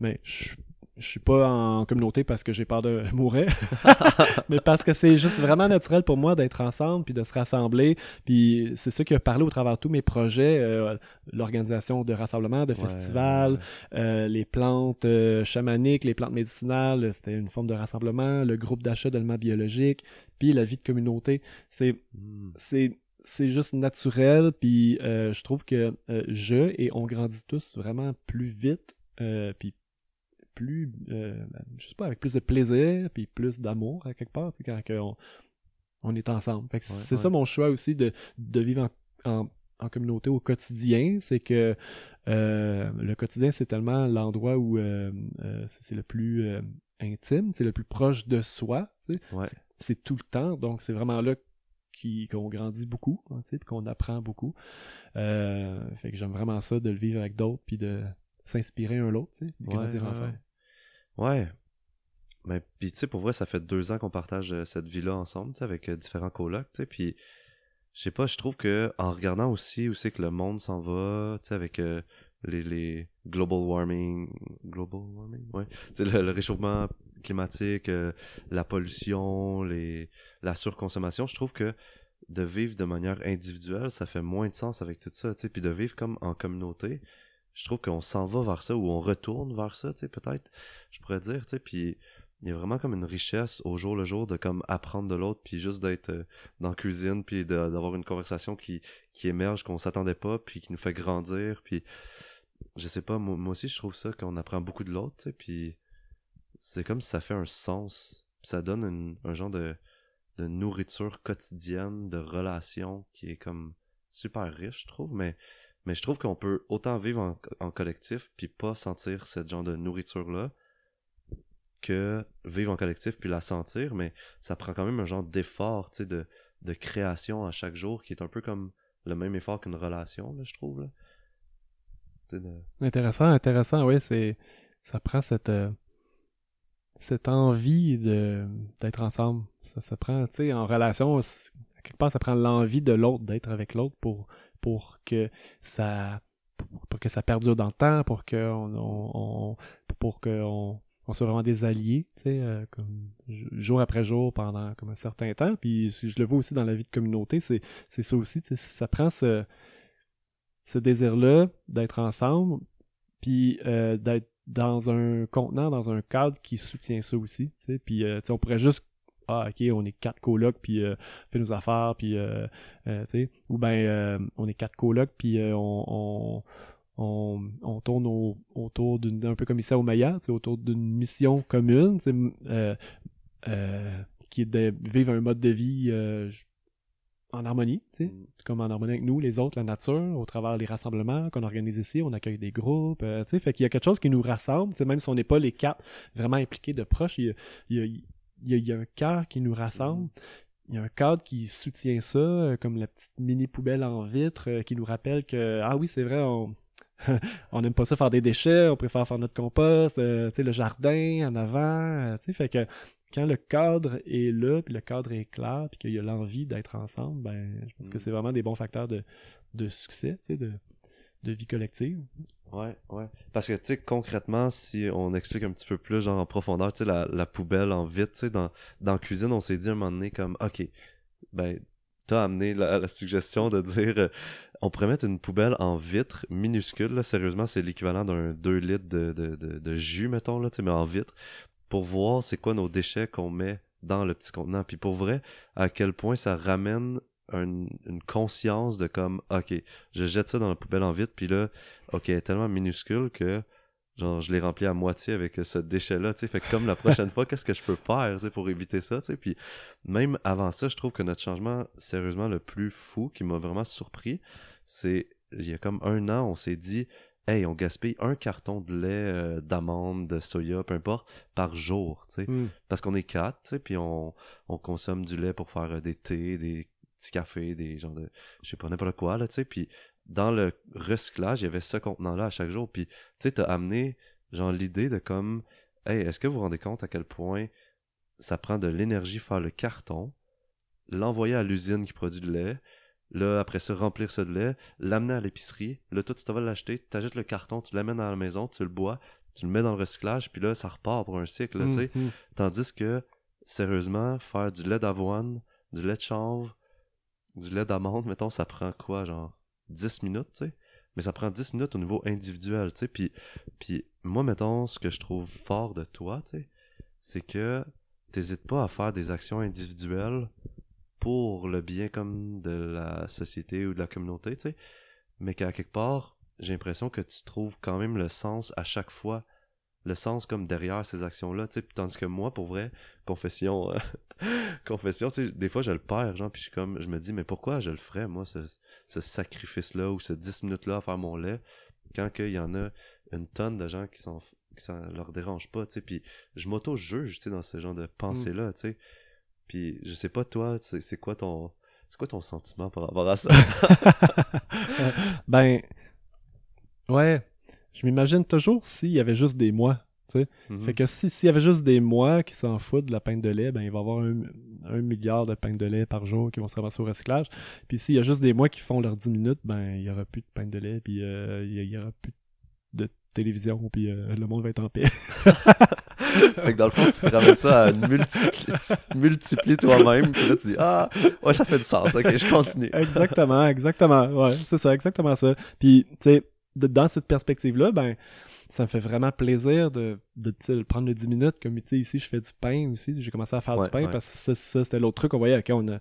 Mais je je suis pas en communauté parce que j'ai peur de mourir, mais parce que c'est juste vraiment naturel pour moi d'être ensemble puis de se rassembler. Puis c'est ça qui a parlé au travers de tous mes projets, euh, l'organisation de rassemblements, de festivals, ouais, euh, les plantes euh, chamaniques, les plantes médicinales, c'était une forme de rassemblement, le groupe d'achat d'aliments biologiques, puis la vie de communauté. C'est. Hmm. c'est c'est juste naturel, puis je trouve que je et on grandit tous vraiment plus vite, euh, puis plus, euh, je sais pas, avec plus de plaisir, puis plus d'amour à quelque part, tu sais, quand on, on est ensemble. Fait que Ouais, c'est ouais. ça mon choix aussi de, de vivre en, en, en communauté au quotidien, c'est que euh, le quotidien, c'est tellement l'endroit où euh, c'est le plus intime, c'est le plus proche de soi, tu sais. Ouais. C'est- tout le temps, donc c'est vraiment là qu'on grandit beaucoup, hein, tu sais, puis qu'on apprend beaucoup. Fait que j'aime vraiment ça de le vivre avec d'autres, puis de s'inspirer un l'autre, tu sais, de grandir ensemble. Ouais. Mais puis tu sais, pour vrai, ça fait deux ans qu'on partage euh, cette vie-là ensemble, tu sais, avec euh, différents colocs, tu sais, puis je sais pas, je trouve que en regardant aussi où c'est que le monde s'en va, tu sais, avec euh, les, les global warming, global warming, ouais, tu sais, le, réchauffement climatique, la pollution, les, la surconsommation, je trouve que de vivre de manière individuelle, ça fait moins de sens avec tout ça, tu sais, puis de vivre comme en communauté, je trouve qu'on s'en va vers ça ou on retourne vers ça, tu sais, peut-être, je pourrais dire, tu sais, puis il y a vraiment comme une richesse au jour le jour de comme apprendre de l'autre puis juste d'être euh, dans la cuisine puis d'avoir une conversation qui qui émerge qu'on s'attendait pas puis qui nous fait grandir puis je sais pas moi, moi aussi je trouve ça qu'on apprend beaucoup de l'autre tu sais, puis c'est comme si ça fait un sens Puis ça donne un genre de de nourriture quotidienne de relations qui est comme super riche je trouve mais mais je trouve qu'on peut autant vivre en, collectif puis pas sentir cette genre de nourriture là que vivre en collectif puis la sentir, mais ça prend quand même un genre d'effort, tu sais, de, de création à chaque jour qui est un peu comme le même effort qu'une relation, là, je trouve. Intéressant, intéressant, oui, c'est ça prend cette euh, cette envie de d'être ensemble. Ça se prend, tu sais, en relation, quelque part, ça prend l'envie de l'autre d'être avec l'autre pour pour que ça pour, que ça perdure dans le temps, pour que on, pour que on, soit vraiment des alliés, tu sais, euh, comme jour après jour pendant comme un certain temps. Puis je le vois aussi dans la vie de communauté, c'est c'est ça aussi, tu sais, ça prend ce ce désir-là d'être ensemble, puis euh, d'être dans un contenant, dans un cadre qui soutient ça aussi. Puis euh, on pourrait juste ah ok on est quatre colocs puis euh, on fait nos affaires puis euh, euh, tu sais. Ou ben euh, on est quatre colocs puis euh, on, on on, on tourne au- autour d'une un peu comme ici au Maya, tu sais, autour d'une mission commune, euh, euh, qui est de vivre un mode de vie euh, en harmonie, tu sais, Mm. comme en harmonie avec nous, les autres, la nature, au travers les rassemblements qu'on organise ici, on accueille des groupes, euh, tu sais, fait qu'il y a quelque chose qui nous rassemble, tu sais, même si on n'est pas les quatre vraiment impliqués de proche, il y a, il y a, il y a, il y a un cœur qui nous rassemble, il y a un cadre qui soutient ça, euh, comme la petite mini poubelle en vitre euh, qui nous rappelle que, ah oui, c'est vrai, on... on n'aime pas ça faire des déchets, on préfère faire notre compost, euh, le jardin en avant, euh, fait que quand le cadre est là, puis le cadre est clair, puis qu'il y a l'envie d'être ensemble, ben, je pense que Mm. c'est vraiment des bons facteurs de, de succès, tu sais, de, de vie collective. Ouais, ouais. Parce que, tu sais, concrètement, si on explique un petit peu plus, genre en profondeur, tu sais, la, poubelle en vite, tu sais, dans, cuisine, on s'est dit à un moment donné comme, OK, ben, t'as amené la, la suggestion de dire, euh, on pourrait mettre une poubelle en vitre minuscule, là, sérieusement, c'est l'équivalent d'un 2 litres de, de, de, de jus, mettons, là, tu sais, mais en vitre, pour voir c'est quoi nos déchets qu'on met dans le petit contenant. Puis pour vrai, à quel point ça ramène un- une conscience de comme, OK, je jette ça dans la poubelle en vitre, puis là, OK, elle est tellement minuscule que genre je l'ai rempli à moitié avec ce déchet là tu sais. Fait que comme la prochaine fois qu'est-ce que je peux faire tu sais pour éviter ça tu sais? Puis même avant ça je trouve que notre changement sérieusement le plus fou qui m'a vraiment surpris c'est il y a comme un an on s'est dit hey on gaspille un carton de lait euh, d'amande de soya peu importe par jour tu sais. Mm. parce qu'on est quatre, tu sais, puis on, on consomme du lait pour faire euh, des thés, des petits cafés, des genres de, je sais pas, n'importe quoi, là, tu sais, puis dans le recyclage, il y avait ce contenant-là à chaque jour, puis tu sais, t'as amené, genre, l'idée de comme, hey, est-ce que vous vous rendez compte à quel point ça prend de l'énergie faire le carton, l'envoyer à l'usine qui produit le lait, là, après ça, remplir ça de lait, l'amener à l'épicerie, là, toi, tu t'en vas l'acheter, t'achètes le carton, tu l'amènes à la maison, tu le bois, tu le mets dans le recyclage, puis là, ça repart pour un cycle, tu sais. Mm, mm. Tandis que, sérieusement, faire du lait d'avoine, du lait de chanvre, du lait d'amande, mettons, ça prend quoi, genre 10 minutes, tu sais? Mais ça prend 10 minutes au niveau individuel, tu sais? Puis, moi, mettons, ce que je trouve fort de toi, tu sais, c'est que t'hésites pas à faire des actions individuelles pour le bien comme de la société ou de la communauté, tu sais? Mais qu'à quelque part, j'ai l'impression que tu trouves quand même le sens à chaque fois le sens comme derrière ces actions-là, tu sais, tandis que moi, pour vrai, confession, euh, confession, tu sais, des fois, je le perds, genre, puis je suis comme, je me dis, mais pourquoi je le ferais, moi, ce, ce sacrifice-là, ou ce 10 minutes-là à faire mon lait, quand qu'il y en a une tonne de gens qui s'en, qui ça leur dérange pas, tu sais, puis je m'auto-juge, tu sais, dans ce genre de pensée-là, tu sais, puis je sais pas, toi, c'est quoi ton, c'est quoi ton sentiment par rapport à ça? ben, ouais, je m'imagine toujours s'il y avait juste des moi. Mhm. Fait que si- s'il y avait juste des mois qui s'en foutent de la pinte de lait, ben il va y avoir un, un milliard de pintes de lait par jour qui vont se ramasser au recyclage. Puis s'il y a juste des mois qui font leurs 10 minutes, ben il y aura plus de pinte de lait, puis euh, il y, il y aura plus de télévision, puis euh, le monde va être en paix. Fait que dans le fond, tu te ramènes ça à multiplier, multiplies toi-même, puis là tu dis Ah, ouais, ça fait du sens, ok, je continue. exactement, exactement. Ouais, c'est ça, exactement ça. Puis, tu sais, dans cette perspective-là, ben, ça me fait vraiment plaisir de, de prendre le 10 minutes. Comme, tu sais, ici, je fais du pain aussi. J'ai commencé à faire Ouais, du pain ouais. parce que ça, ça, c'était l'autre truc. On voyait, OK, on, a-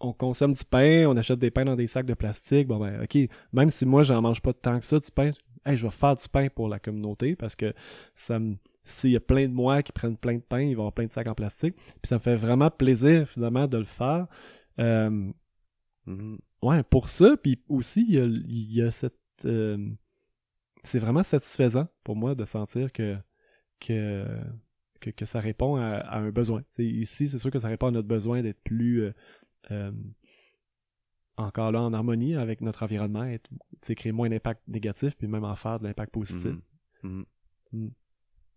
on consomme du pain, on achète des pains dans des sacs de plastique. Bon, ben, OK, même si moi, j'en mange pas tant que ça, du pain, hey, je vais faire du pain pour la communauté parce que ça me. S'il y a plein de moi qui prennent plein de pain, il va y avoir plein de sacs en plastique. Puis ça me fait vraiment plaisir, finalement, de le faire. Euh, Mhm. Ouais, pour ça, puis aussi, il y a, il y a cette... euh, c'est vraiment satisfaisant pour moi de sentir que, que, que, que ça répond à, à un besoin. T'sais, ici, c'est sûr que ça répond à notre besoin d'être plus... euh, euh, encore là, en harmonie avec notre environnement, être, créer moins d'impact négatif, puis même en faire de l'impact positif. Mhm. Mhm. Mm.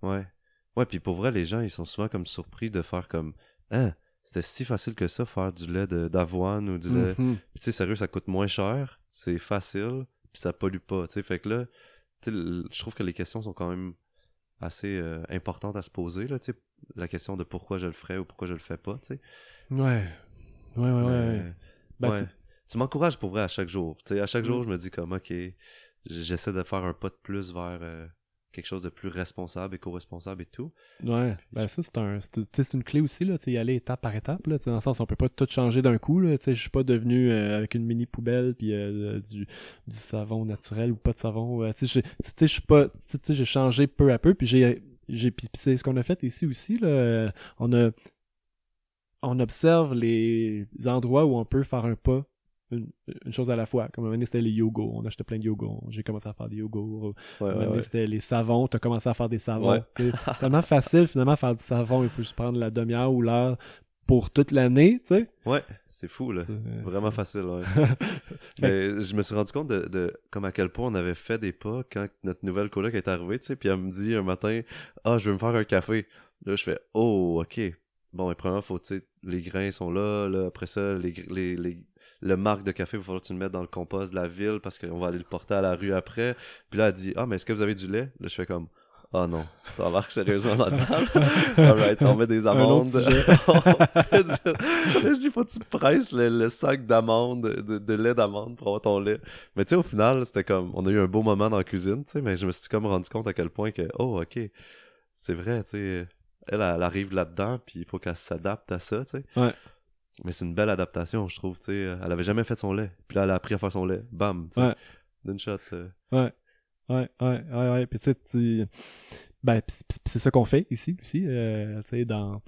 Ouais. Ouais, puis pour vrai, les gens, ils sont souvent comme surpris de faire comme Hein, c'était si facile que ça, faire du lait d'avoine ou du lait. Mhm. Puis, tu sais, sérieux, ça coûte moins cher, c'est facile, puis ça pollue pas, tu sais. Fait que là, je trouve que les questions sont quand même assez euh, importantes à se poser, là, tu sais. La question de pourquoi je le ferais ou pourquoi je le fais pas, tu sais. Ouais. Ouais, ouais, ouais. Ben, ouais. tu- Tu m'encourages pour vrai à chaque jour. À chaque Mm. jour, je me dis comme, OK, j'essaie de faire un pas de plus vers euh, quelque chose de plus responsable, éco-responsable et tout. Ouais, ben ça c'est un c'est une clé aussi là, tu sais, y aller étape par étape là, tu sais, dans le sens on peut pas tout changer d'un coup là, tu sais, je suis pas devenu euh, avec une mini poubelle puis euh, du, du savon naturel ou pas de savon, euh, tu sais, je- tu sais, je suis pas tu sais, j'ai changé peu à peu puis j'ai j'ai puis puis c'est ce qu'on a fait ici aussi là, euh, on a on observe les endroits où on peut faire un pas une, une chose à la fois. Comme un moment c'était les yogos. On achetait plein de yogos. J'ai commencé à faire des yogos. Ouais, Un moment c'était les savons. T'as commencé à faire des savons. Sais, tellement facile, finalement, faire du savon. Il faut juste prendre la demi-heure ou l'heure pour toute l'année, tu sais. Ouais, c'est fou, là. C'est- Vraiment c'est- facile, ouais. Mais je me suis rendu compte de, de comme à quel point on avait fait des pas quand notre nouvelle coloc est arrivée, tu sais, puis elle me dit un matin « Ah, je veux me faire un café. » Là, je fais « Oh, OK. » Bon, mais premièrement, faut, tu sais, les grains sont là, là, après ça, les, les, les, le marque de café, il va falloir que tu le mettes dans le compost de la ville parce qu'on va aller le porter à la rue après. Puis là, elle dit « Ah, mais est-ce que vous avez du lait? » Là, je fais comme « Ah non, t'embarques sérieusement là-dedans? Alright, on met des amandes. je dis, faut que tu presses le, le sac d'amandes, de, de lait d'amande pour avoir ton lait. Mais tu sais, au final, c'était comme, on a eu un beau moment dans la cuisine, tu sais, mais je me suis comme rendu compte à quel point que, oh, ok, c'est vrai, tu sais, elle, elle arrive là-dedans, puis il faut qu'elle s'adapte à ça, tu sais. Ouais. Mais c'est une belle adaptation, je trouve. Elle avait jamais fait son lait, puis là, elle a appris à faire son lait. Bam. D'une shot. euh. Ouais. Ouais, ouais, ouais, ouais. Puis tu sais, ben, pis- pis- pis c'est ça qu'on fait ici aussi, euh, tu sais, dans,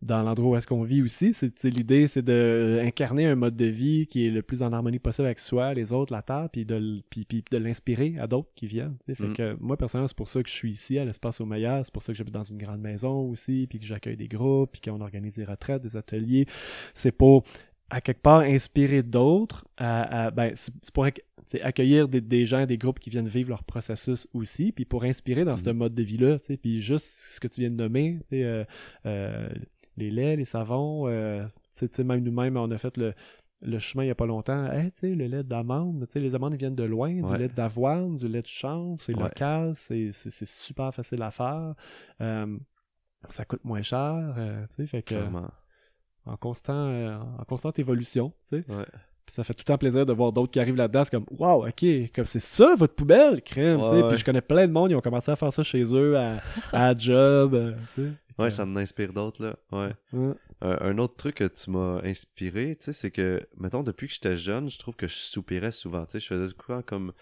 dans l'endroit où est-ce qu'on vit aussi. C'est, l'idée, c'est de incarner un mode de vie qui est le plus en harmonie possible avec soi, les autres, la terre, puis de, puis, puis de l'inspirer à d'autres qui viennent. Fait Mm. que moi, personnellement, c'est pour ça que je suis ici à l'Espace au meilleur. C'est pour ça que j'habite dans une grande maison aussi, puis que j'accueille des groupes, puis qu'on organise des retraites, des ateliers. C'est pour à quelque part inspirer d'autres à, à- ben c'est pour accueillir des, des gens des groupes qui viennent vivre leur processus aussi puis pour inspirer dans ce Mhm. mode de vie là puis juste ce que tu viens de nommer euh, euh, les laits les savons euh, même nous-mêmes on a fait le le chemin il y a pas longtemps hey, tu sais, le lait d'amande tu sais, les amandes viennent de loin du lait d'avoine du lait de chanvre c'est Ouais. local c'est super facile à faire Euh, ça coûte moins cher euh, tu sais fait que Clairement. en constant euh, en constante évolution, tu sais. Ouais. Puis ça fait tout le temps plaisir de voir d'autres qui arrivent là-dedans, c'est comme waouh, OK, comme c'est ça votre poubelle, crème. Ouais, ouais. Puis je connais plein de monde, ils ont commencé à faire ça chez eux à, à job, euh, tu sais. Fait Ouais, ça en inspire d'autres, là. Ouais. ouais. Un, un autre truc que tu m'as inspiré, tu sais, c'est que, mettons, depuis que j'étais jeune, je trouve que je soupirais souvent, tu sais, je faisais quoi comme,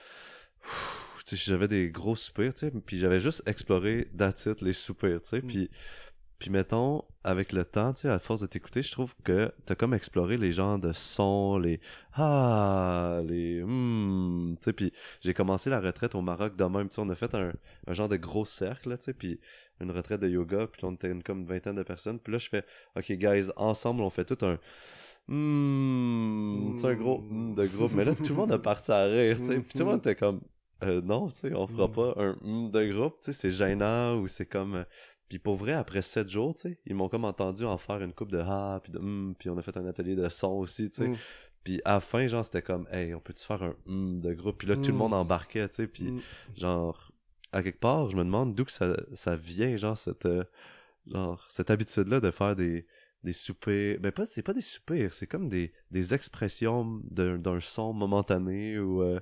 Pfff, tu sais, j'avais des gros soupirs, tu sais, puis j'avais juste exploré it, les soupirs, tu sais, Mm. puis, puis mettons, avec le temps, tu sais, à force de t'écouter, je trouve que t'as comme exploré les genres de sons, les ah, les hmm, tu sais, puis j'ai commencé la retraite au Maroc de même, tu sais, on a fait un, un genre de gros cercle, tu sais, puis une retraite de yoga, puis là, on était une, comme une vingtaine de personnes, puis là, je fais OK, guys, ensemble, on fait tout un. Hmm, tu sais, un gros hmm de groupe. Mais là, tout le monde a parti à rire, tu sais. Puis tout le monde était comme. euh, non, tu sais, on fera Mm. pas un hum de groupe, tu sais, c'est gênant ou c'est comme... Puis pour vrai, après sept jours, tu sais, ils m'ont comme entendu en faire une coupe de ah, puis de hum, puis on a fait un atelier de son aussi, tu sais. Mm. Puis à la fin, genre, c'était comme, hey, on peut-tu faire un hum de groupe? Puis là, tout le Mm. monde embarquait, tu sais, puis Mm. genre, à quelque part, je me demande d'où que ça, ça vient, genre, cette, euh, genre, cette habitude-là de faire des, des soupirs. Ben, pas, c'est pas des soupirs, c'est comme des, des expressions d'un, d'un son momentané ou euh,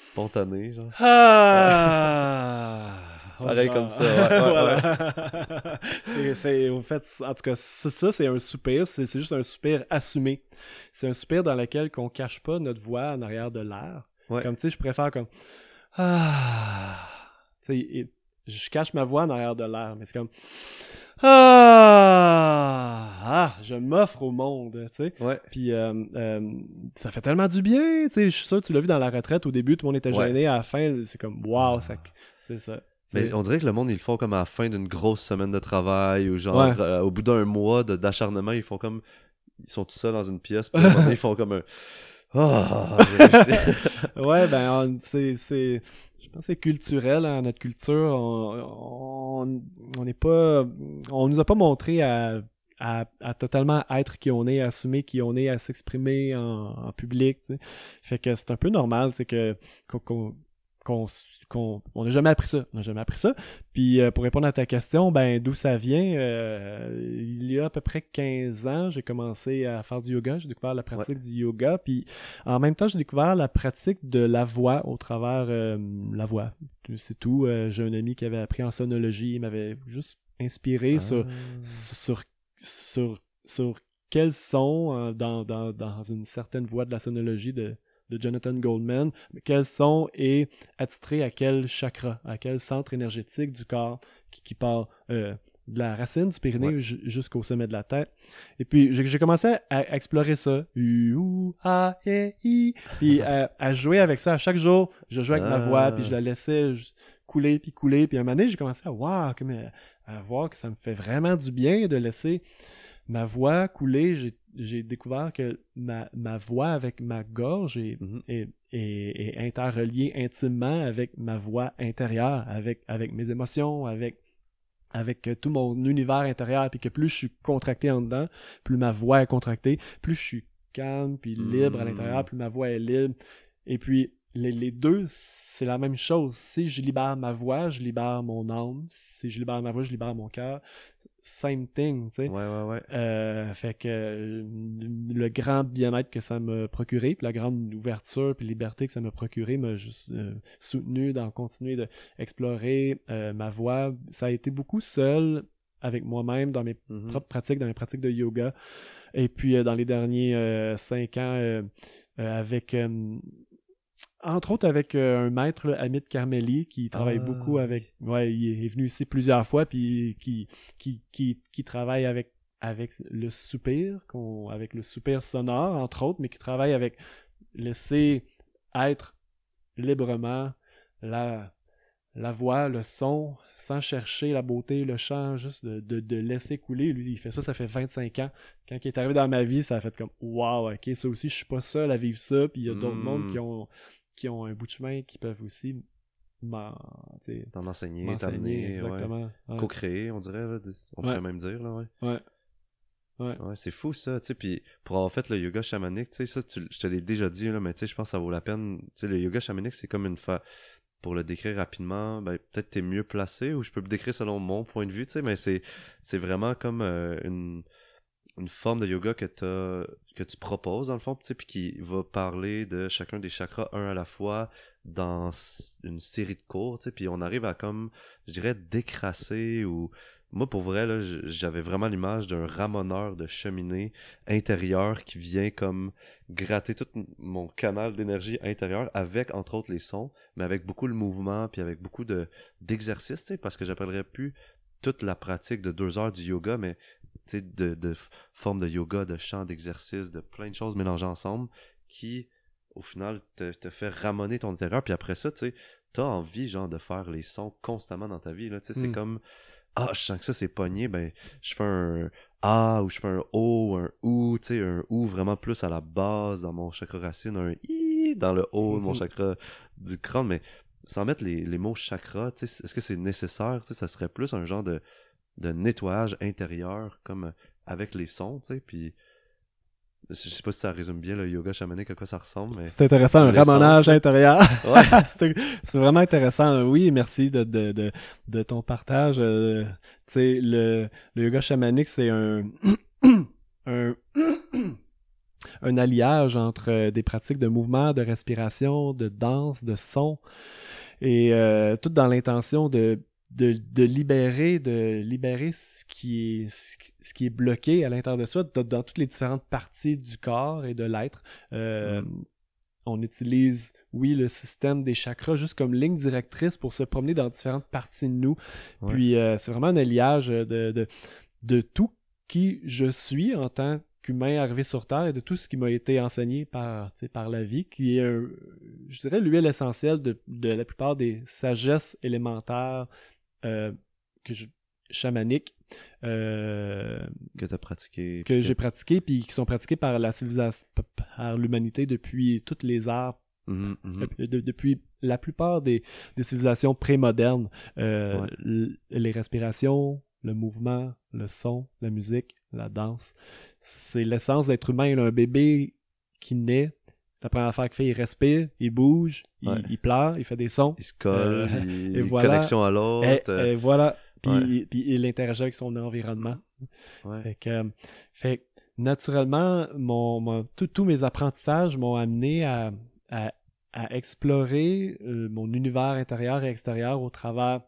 spontané, genre. Ah! Pareil Genre. comme ça, ouais, ouais, Voilà. c'est, c'est, au fait, en tout cas, ça, c'est un soupir. C'est, c'est juste un soupir assumé. C'est un soupir dans lequel qu'on cache pas notre voix en arrière de l'air. Ouais. Comme, tu sais, je préfère comme... Ah! Tu sais, je cache ma voix en arrière de l'air, mais c'est comme... Ah! Ah! Je m'offre au monde, tu sais. Ouais. Puis euh, euh, ça fait tellement du bien, tu sais. Je suis sûr que tu l'as vu dans la retraite au début, tout le monde était Ouais. gêné. À la fin, c'est comme wow, ça, c'est ça. Mais on dirait que le monde, ils le font comme à la fin d'une grosse semaine de travail ou genre Ouais. euh, au bout d'un mois de- d'acharnement, ils font comme. Ils sont tout seuls dans une pièce, puis ils font comme un. Ah, réussi. ouais, ben on- c'est c'est je pense que c'est culturel hein, notre culture. On on on n'est pas on nous a pas montré à à, à totalement être qui on est, à assumer qui on est, à s'exprimer en, en public. Fait que c'est un peu normal, c'est que qu'on qu'on on n'a jamais appris ça, on n'a jamais appris ça. Puis euh, pour répondre à ta question, ben d'où ça vient, euh, il y a à peu près 15 ans, j'ai commencé à faire du yoga, j'ai découvert la pratique du yoga, puis en même temps, j'ai découvert la pratique de la voix au travers euh, la voix. C'est tout. Euh, j'ai un ami qui avait appris en sonologie, il m'avait juste inspiré sur Ah. sur sur sur quels sons dans, dans, dans une certaine voix de la sonologie de, de Jonathan Goldman, quels sons est attitré à quel chakra, à quel centre énergétique du corps qui, qui part euh, de la racine du Ouais. ju- jusqu'au sommet de la tête. Et puis j'ai commencé à, explorer ça. U, a, e, i. Puis à, à jouer avec ça. À chaque jour, je jouais avec ma Ah. voix, puis je la laissais juste couler, puis couler. Puis un moment donné, j'ai commencé à voir, comme, à, à voir que ça me fait vraiment du bien de laisser ma voix couler. J'ai- découvert que ma, ma voix avec ma gorge est, Mhm. est, est, est interreliée intimement avec ma voix intérieure, avec, avec mes émotions, avec avec euh, tout mon univers intérieur, puis que plus je suis contracté en dedans, plus ma voix est contractée, plus je suis calme, puis libre à Mm. l'intérieur, plus ma voix est libre. Et puis, les, les deux, c'est la même chose. Si je libère ma voix, je libère mon âme. Si je libère ma voix, je libère mon cœur. Same thing, tu sais. Ouais, ouais, ouais. Euh, fait que le grand bien-être que ça m'a procuré, puis la grande ouverture puis liberté que ça m'a procuré m'a juste euh, soutenu dans continuer d'explorer euh, ma voix. Ça a été beaucoup seul avec moi-même dans mes Mhm. propres pratiques, dans mes pratiques de yoga. Et puis euh, dans les derniers euh, cinq ans, euh, avec entre autres avec euh, un maître, là, Amit Carmeli, qui travaille Ah, beaucoup avec. Ouais, il est venu ici plusieurs fois, puis qui, qui, qui, qui travaille avec, avec le soupir, avec le soupir sonore, entre autres, mais qui travaille avec laisser être librement la, la voix, le son, sans chercher la beauté, le chant, juste de, de, de laisser couler. Lui, il fait ça, ça fait 25 ans. Quand il est arrivé dans ma vie, ça a fait comme Wow, ok, ça aussi, je suis pas seul à vivre ça. Puis il y a d'autres mondes qui ont, qui ont un bout de chemin qui peuvent aussi m'en- T'en enseigner, t'amener, ouais. Exactement. Ouais. Co-créer, on dirait, là, on Ouais. pourrait même dire, là, ouais. Ouais. Ouais. Ouais, c'est fou ça, tu sais, puis pour avoir fait le yoga chamanique, tu sais, ça, tu- je te l'ai déjà dit, là, mais tu sais, je pense que ça vaut la peine. Tu sais, le yoga chamanique, c'est comme une fa... Pour le décrire rapidement, ben, peut-être t'es mieux placé, ou je peux le décrire selon mon point de vue, tu sais, mais c'est, vraiment comme euh, une, forme de yoga que, que tu proposes, dans le fond, tu sais, puis qui va parler de chacun des chakras un à la fois dans une série de cours, tu sais, puis on arrive à comme, je dirais, décrasser ou moi, pour vrai, là, j'avais vraiment l'image d'un ramoneur de cheminée intérieur qui vient comme gratter tout mon canal d'énergie intérieur avec, entre autres, les sons, mais avec beaucoup le mouvement, puis avec beaucoup de d'exercices, tu sais, parce que j'appellerais plus toute la pratique de deux heures du yoga, mais tu sais, de, de forme de yoga, de chant, d'exercice, de plein de choses mélangées ensemble qui, au final, te, te fait ramoner ton intérieur, puis après ça, tu sais, t'as envie, genre, de faire les sons constamment dans ta vie, là, tu sais, c'est Mm. comme ah, je sens que ça c'est pogné, ben je fais un A ou je fais un O, un OU, tu sais, un OU vraiment plus à la base dans mon chakra racine, un I dans le haut de mon Mhm. chakra du crâne, mais sans mettre les, les mots chakra, tu sais, est-ce que c'est nécessaire, tu sais, ça serait plus un genre de, de nettoyage intérieur, comme avec les sons, tu sais, puis je sais pas si ça résume bien le yoga chamanique à quoi ça ressemble, mais C'est intéressant, un ramonage intérieur. ouais, c'est c'est vraiment intéressant. Oui, merci de, de, de, de ton partage. Euh, tu sais, le, le yoga chamanique, c'est un, un, un alliage entre euh, des pratiques de mouvement, de respiration, de danse, de son, et euh, tout dans l'intention de, de, de libérer, de libérer ce qui est, ce qui- ce qui est bloqué à l'intérieur de soi, dans, dans toutes les différentes parties du corps et de l'être. Euh, on utilise, oui, le système des chakras juste comme ligne directrice pour se promener dans différentes parties de nous. Ouais. Puis euh, c'est vraiment un alliage de, de, de tout qui je suis en tant qu'humain arrivé sur Terre et de tout ce qui m'a été enseigné par, par la vie, qui est, un- je dirais, l'huile essentielle de, de la plupart des sagesses élémentaires euh, que je, chamaniques euh, que t'as pratiqué. que j'ai pratiquées puis qui sont pratiquées par la civilisation, par l'humanité depuis toutes les ères Mhm, mhm. de- de- depuis la plupart des, des civilisations prémodernes, euh, Ouais. les respirations, le mouvement, le son, la musique, la danse, c'est l'essence d'être humain. Un bébé qui naît, la première affaire qu'il fait, il respire, il bouge, il, Ouais. il pleure, il fait des sons. Il se colle, Euh, il, et il voilà. connexion à l'autre. Et, euh, et voilà. Puis, ouais. puis il interagit avec son environnement. ouais. Fait que, euh, fait naturellement, mon, mon- tous mes apprentissages m'ont amené à, à, à explorer euh, mon univers intérieur et extérieur au travers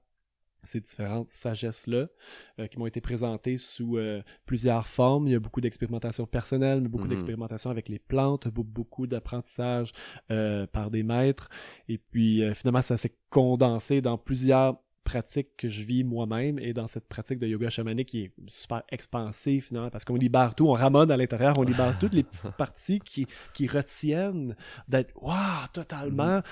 ces différentes sagesses-là euh, qui m'ont été présentées sous euh, plusieurs formes. Il y a beaucoup d'expérimentation personnelle, mais beaucoup Mhm. d'expérimentation avec les plantes, beau- beaucoup d'apprentissage euh, par des maîtres. Et puis euh, finalement, ça s'est condensé dans plusieurs pratiques que je vis moi-même et dans cette pratique de yoga chamanique qui est super expansive finalement parce qu'on libère tout, on ramène à l'intérieur, on libère toutes les petites parties qui, qui retiennent d'être waouh totalement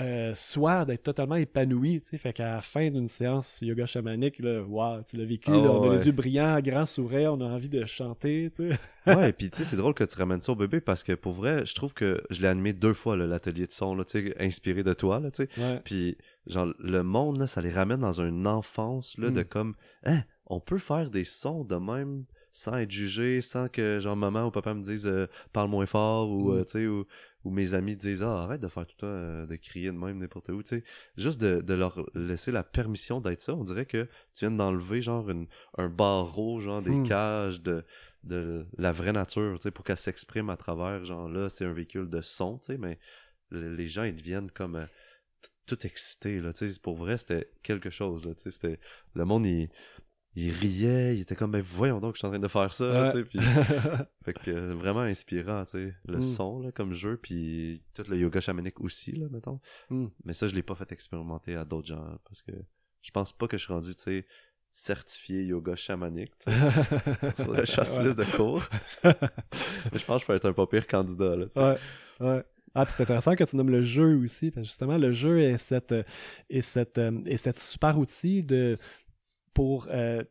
euh, soit d'être totalement épanoui, tu sais, fait qu'à la fin d'une séance yoga chamanique, là, wow, tu l'as vécu, là, on a ouais. les yeux brillants, grand sourire, on a envie de chanter, tu sais. Ouais, et puis tu sais, c'est drôle que tu ramènes ça au bébé parce que pour vrai, je trouve que je l'ai animé deux fois, l'atelier de son, là, tu sais, inspiré de toi, là, tu sais. Ouais. Puis, genre, le monde, là, ça les ramène dans une enfance, là, de Mm. comme, hein, on peut faire des sons de même sans être jugé, sans que, genre, maman ou papa me disent, euh, parle moins fort, ou, Mm. euh, tu sais, ou, ou mes amis disent, ah, arrête de faire tout ça, euh, de crier de même n'importe où, tu sais. Juste de, de leur laisser la permission d'être ça, on dirait que tu viens d'enlever, genre, une, un barreau, genre, des Mm. cages de, de la vraie nature, tu sais, pour qu'elle s'exprime à travers, genre, là, c'est un véhicule de son, tu sais, mais le- les gens, ils deviennent comme... euh, tout excité là tu sais pour vrai c'était quelque chose là tu sais c'était le monde il il riait il était comme ben voyons donc je suis en train de faire ça Ouais. tu sais puis fait que euh, vraiment inspirant tu sais le Mm. son là comme jeu puis tout le yoga chamanique aussi là mettons Mm. mais ça je l'ai pas fait expérimenter à d'autres gens parce que je pense pas que je suis rendu tu sais certifié yoga chamanique tu sais faudrait que je fasse Ouais. plus de cours mais je pense que je peux être un pas pire candidat là tu sais. Ouais, ouais. Ah, puis c'est intéressant que tu nommes le jeu aussi, parce que justement, le jeu est cette, euh, est cette, euh, est cette super outil de, pour euh,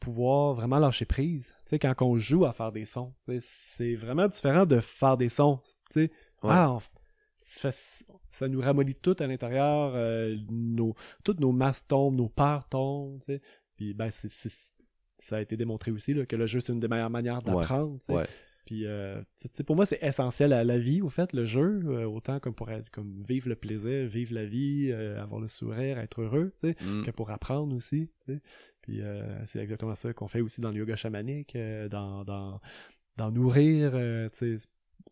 pouvoir vraiment lâcher prise. Tu sais, quand on joue à faire des sons, c'est vraiment différent de faire des sons. Tu sais, Ouais. ah, on- ça, nous ramollit tout à l'intérieur, euh, nos, toutes nos masses tombent, nos peurs tombent, tu sais. Puis, ben, ça a été démontré aussi, là, que le jeu, c'est une des meilleures manières d'apprendre. ouais Puis, euh, tu sais, pour moi, c'est essentiel à la vie, au fait, le jeu, euh, autant comme pour être, comme vivre le plaisir, vivre la vie, euh, avoir le sourire, être heureux, tu sais, Mm. que pour apprendre aussi. Puis, euh, c'est exactement ça qu'on fait aussi dans le yoga chamanique, dans, dans, dans nourrir, tu sais, c'est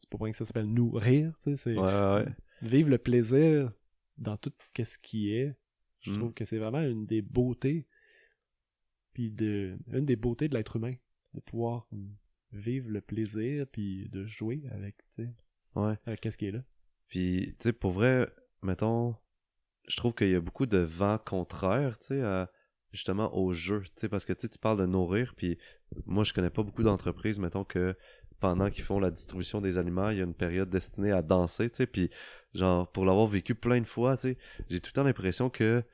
pas pour rien que ça s'appelle nourrir, tu sais, c'est ouais ouais, ouais. vivre le plaisir dans tout ce qui est. Je Mm. trouve que c'est vraiment une des beautés, puis de, une des beautés de l'être humain, de pouvoir mm, vivre le plaisir, puis de jouer avec, tu sais, ouais avec qu'est-ce qui est là. Puis, tu sais, pour vrai, mettons, je trouve qu'il y a beaucoup de vent contraire, tu sais, à- justement au jeu, tu sais, parce que tu sais, tu parles de nourrir, puis moi, je connais pas beaucoup d'entreprises, mettons, que pendant qu'ils font la distribution des aliments, il y a une période destinée à danser, tu sais, puis genre, pour l'avoir vécu plein de fois, tu sais, j'ai tout le temps l'impression que,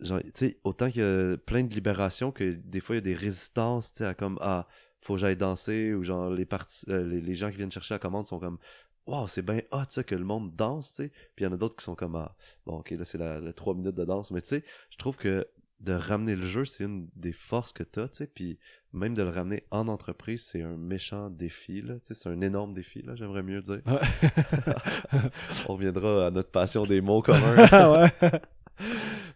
genre, tu sais, autant qu'il y a plein de libération, que des fois, il y a des résistances, tu sais, à comme, ah, faut que j'aille danser ou genre les, parties, euh, les, les gens qui viennent chercher la commande sont comme Wow, c'est bien hot ça que le monde danse, tu sais. Puis il y en a d'autres qui sont comme ah, bon ok là c'est la, la 3 minutes de danse, mais tu sais, je trouve que de ramener le jeu, c'est une des forces que t'as, tu sais, puis même de le ramener en entreprise, c'est un méchant défi, là, tu sais, c'est un énorme défi, là, j'aimerais mieux dire. On reviendra à notre passion des mots communs. Ah ouais.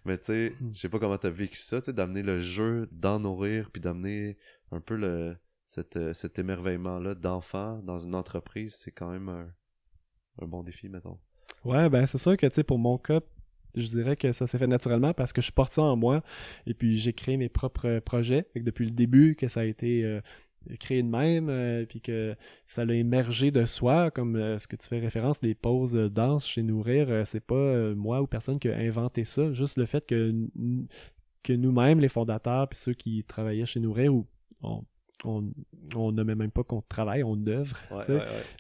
Mais tu sais, je sais pas comment t'as vécu ça, tu sais, d'amener le jeu, d'en nourrir, puis d'amener un peu le cet, euh, cet émerveillement-là d'enfant dans une entreprise, c'est quand même un, un bon défi, mettons. Ouais, ben c'est sûr que tu sais pour mon cas, je dirais que ça s'est fait naturellement parce que je porte ça en moi et puis j'ai créé mes propres projets. Fait que depuis le début que ça a été euh, créé de même, euh, puis que ça a émergé de soi, comme euh, ce que tu fais référence, les pauses danse chez Nourrir, euh, c'est pas euh, moi ou personne qui a inventé ça, juste le fait que, que nous-mêmes, les fondateurs, puis ceux qui travaillaient chez Nourrir, ou on, on, on nommait même pas qu'on travaille, on œuvre.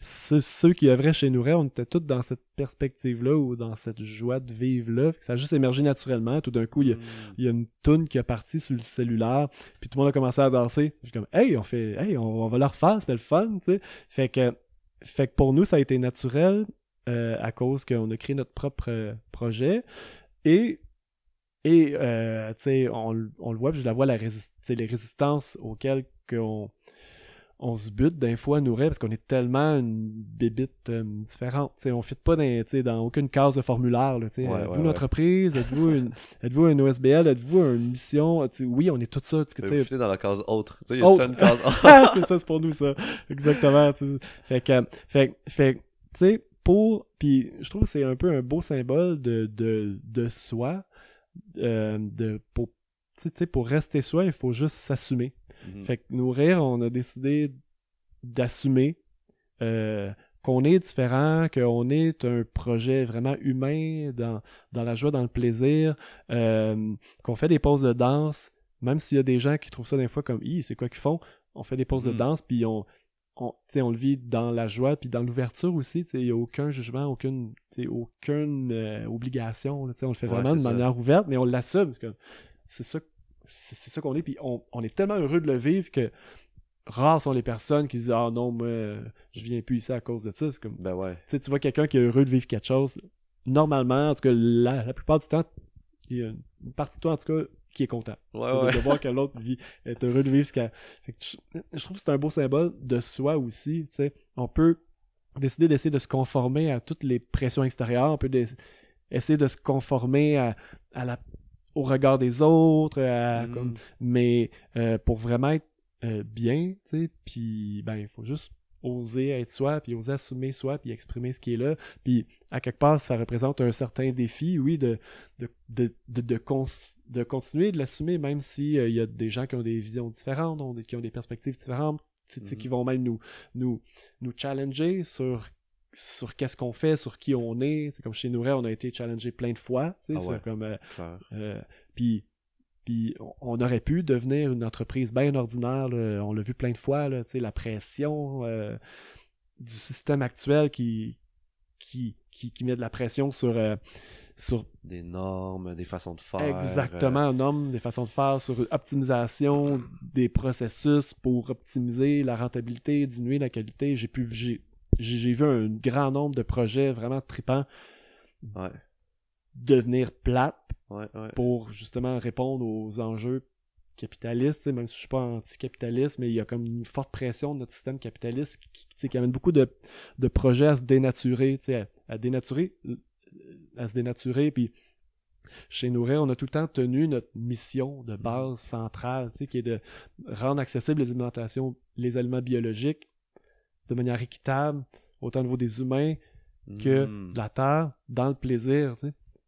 ceux, ceux qui œuvraient chez Nourret, on était tous dans cette perspective-là ou dans cette joie de vivre-là. Ça a juste émergé naturellement. Tout d'un coup, il y a, Mm. y a une toune qui est partie sur le cellulaire, puis tout le monde a commencé à danser. Je suis comme, hey, on fait, hey, on, on va le refaire, c'était le fun. Fait que, fait que pour nous, ça a été naturel euh, à cause qu'on a créé notre propre euh, projet et et euh, on, le voit, puis je la vois la les résistances auxquelles qu'on on se bute d'un fois à nourrir parce qu'on est tellement une bébite euh, différente. On ne fit pas dans, dans aucune case de formulaire. Ouais, êtes-vous ouais, une ouais. entreprise? Êtes-vous une, êtes-vous un OSBL? Êtes-vous une mission? Sais, oui, on est tout ça. tu sais, Mais tu vous fitez dans la case autre. Il y a une case autre. ah, c'est ça, c'est pour nous, ça. Exactement. Fait que, fait, fait, tu pour, puis je trouve que c'est un peu un beau symbole de, de, de soi, euh, de, pour, pour rester soi, il faut juste s'assumer. Mhm. Fait que nourrir, on a décidé d'assumer euh, qu'on est différent, qu'on est un projet vraiment humain dans, dans la joie, dans le plaisir, euh, qu'on fait des pauses de danse, même s'il y a des gens qui trouvent ça des fois comme c'est quoi qu'ils font, on fait des pauses de Mhm. danse, puis on, on, on le vit dans la joie, puis dans l'ouverture aussi, il n'y a aucun jugement, aucune, aucune euh, obligation, là, on le fait Ouais, vraiment de ça. manière ouverte, mais on l'assume, c'est ça c'est ça qu'on est, puis on, on est tellement heureux de le vivre que rares sont les personnes qui disent Ah non, moi, je viens plus ici à cause de ça. C'est comme, tu Ben ouais. tu vois quelqu'un qui est heureux de vivre quelque chose, normalement, en tout cas, la, la plupart du temps, il y a une partie de toi, en tout cas, qui est content. Ouais, de- ouais. De, voir que l'autre vit, est heureux de vivre ce qu'elle. Je, je trouve que c'est un beau symbole de soi aussi. On peut décider d'essayer de se conformer à toutes les pressions extérieures. On peut essayer de se conformer à, à la, au regard des autres, à, Mhm. comme, mais euh, pour vraiment être euh, bien, tu sais, puis ben il faut juste oser être soi, puis oser assumer soi, puis exprimer ce qui est là, puis à quelque part ça représente un certain défi, oui, de de de de, de, cons- de continuer de l'assumer, même si euh, il y a des gens qui ont des visions différentes, ont des- qui ont des perspectives différentes, qui vont même nous nous nous challenger sur sur qu'est-ce qu'on fait, sur qui on est. C'est comme chez Nouret, on a été challengé plein de fois, Ah sur ouais. comme euh, euh, puis, puis on- aurait pu devenir une entreprise bien ordinaire. là. On l'a vu plein de fois, là, la pression euh, du système actuel qui, qui, qui, qui met de la pression sur, sur Des normes, des façons de faire. exactement homme, des façons de faire, sur optimisation des processus pour optimiser la rentabilité, diminuer la qualité. J'ai pu j'ai j'ai vu un grand nombre de projets vraiment tripants Ouais, devenir plates ouais, pour justement répondre aux enjeux capitalistes, même si je suis pas anticapitaliste, mais il y a comme une forte pression de notre système capitaliste qui, amène beaucoup de, de projets à se dénaturer, à, à dénaturer, euh, à se dénaturer, puis chez Nourret, on a tout le temps tenu notre mission de base centrale, qui est de rendre accessibles les alimentations, les aliments biologiques de manière équitable, autant au niveau des humains que Mm. de la terre dans le plaisir.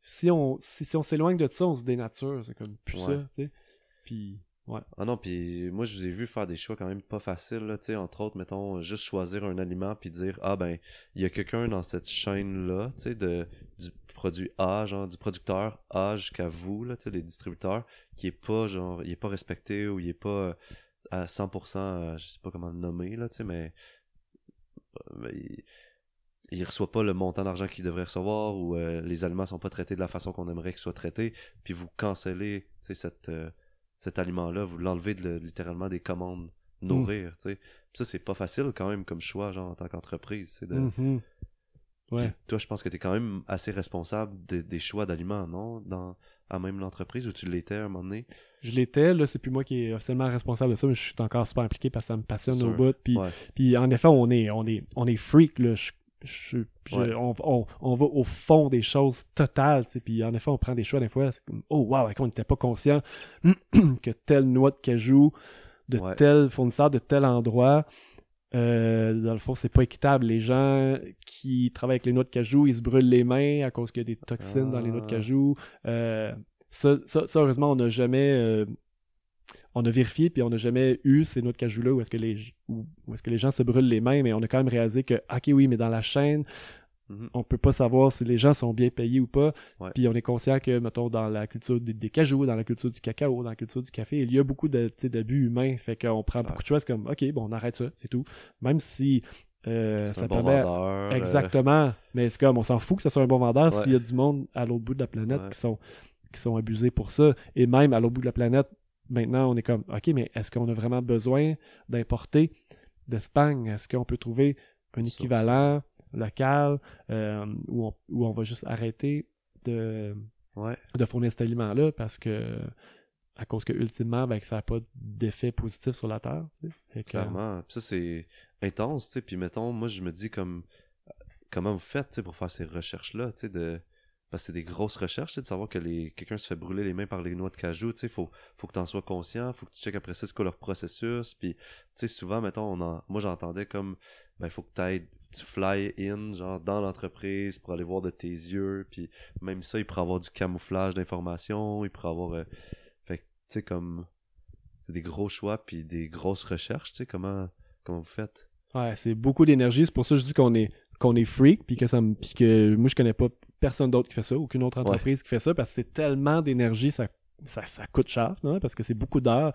Si on si, si on s'éloigne de ça, on se dénature, c'est comme plus Ouais. ça. Puis ouais. Ah non, puis moi, je vous ai vu faire des choix quand même pas faciles, là, entre autres, mettons, juste choisir un aliment puis dire, ah ben, il y a quelqu'un dans cette chaîne-là, tu sais, de, du produit A, genre, du producteur A jusqu'à vous, là, les distributeurs, qui est pas, genre, il est pas respecté ou il est pas euh, à 100%, euh, je sais pas comment le nommer, là, tu sais, mais, mais il, il reçoit pas le montant d'argent qu'il devrait recevoir ou euh, les aliments sont pas traités de la façon qu'on aimerait qu'ils soient traités, puis vous cancellez, cette... euh, cet aliment-là, vous l'enlevez de, littéralement des commandes nourrir, tu sais. Ça, c'est pas facile quand même comme choix, genre, en tant qu'entreprise, c'est de... Mhm. Ouais. Puis toi, je pense que tu es quand même assez responsable des- des choix d'aliments, non? Dans, à même l'entreprise où tu l'étais à un moment donné? Je l'étais, là, c'est plus moi qui est officiellement responsable de ça, mais je suis encore super impliqué parce que ça me passionne au bout. Puis, Ouais. puis en effet, on est, on est, on est freak, là. Je- je- je- Ouais. on, on- on va au fond des choses totales. Puis en effet, on prend des choix des fois. C'est comme, oh wow, on n'était pas conscient que telle noix de cajou de Ouais. tel fournisseur de tel endroit. euh, dans le fond, c'est pas équitable. Les gens qui travaillent avec les noix de cajou, ils se brûlent les mains à cause qu'il y a des toxines dans les noix de Ah. cajou. Euh, ça, ça, ça, heureusement, on n'a jamais. euh, on a vérifié, puis on n'a jamais eu ces noix de cajou-là où est-ce que, les, où, où est-ce que les gens se brûlent les mains, mais on a quand même réalisé que, ok, oui, mais dans la chaîne, Mhm. on peut pas savoir si les gens sont bien payés ou pas. Ouais. Puis on est conscient que, mettons, dans la culture des, des cajous, dans la culture du cacao, dans la culture du café, il y a beaucoup d'abus humains. Fait qu'on prend beaucoup de choses comme, OK, bon, on arrête ça, c'est tout. Même si euh, ça un bon permet... vendeur. euh, Exactement. Mais c'est comme, on s'en fout que ce soit un bon vendeur Ouais. s'il y a du monde à l'autre bout de la planète qui sont qui sont abusés pour ça. Et même à l'autre bout de la planète, maintenant, on est comme, OK, mais est-ce qu'on a vraiment besoin d'importer d'Espagne? Est-ce qu'on peut trouver un équivalent local euh, où, on, où on va juste arrêter de, Ouais. de fournir cet aliment-là parce que à cause que ultimement ben, que ça n'a pas d'effet positif sur la terre tu sais? Clairement. Ça, c'est intense, tu sais. Puis mettons, moi, je me dis comme... Comment vous faites, tu sais, pour faire ces recherches-là, tu sais, de... C'est des grosses recherches, de savoir que les... quelqu'un se fait brûler les mains par les noix de cajou, tu sais, faut, faut que t'en sois conscient, faut que tu checkes après ça, c'est quoi leur processus, puis, tu sais, souvent, mettons, on en... moi, j'entendais comme, ben, faut que t'ailles, tu fly in, genre, dans l'entreprise pour aller voir de tes yeux, puis même ça, il pourrait avoir du camouflage d'informations, il pourrait avoir... euh, Fait tu sais, comme... C'est des gros choix, puis des grosses recherches, tu sais, comment... Comment vous faites? Ouais, c'est beaucoup d'énergie. C'est pour ça que je dis qu'on est qu'on est freak, puis que ça me, puis que moi je connais pas personne d'autre qui fait ça, aucune autre entreprise qui fait ça, parce que c'est tellement d'énergie, ça, ça, ça coûte cher, non? parce que c'est beaucoup d'heures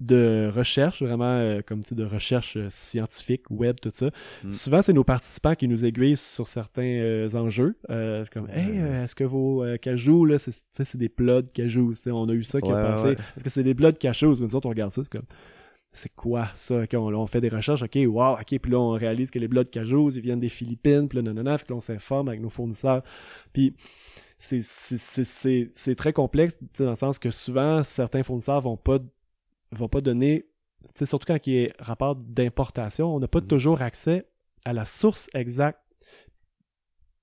de recherche, vraiment euh, comme tu sais, de recherche euh, scientifique, web, tout ça. Mm. Souvent, c'est nos participants qui nous aiguillent sur certains euh, enjeux. C'est comme, hey, est-ce que vos cajous, là, c'est des plats de cajous, on a eu ça qui Ouais, a passé. ouais. Est-ce que c'est des plats de cajous? Nous autres, on regarde ça, c'est comme, c'est quoi ça? On, fait des recherches, ok, wow, ok, puis là, on réalise que les blocs cajous, ils viennent des Philippines, puis là, non, puis là, on s'informe avec nos fournisseurs. Puis, c'est- c'est- c'est c'est- c'est très complexe, dans le sens que souvent, certains fournisseurs vont pas, vont pas donner, surtout quand il y a rapport d'importation, on n'a pas Mhm. toujours accès à la source exacte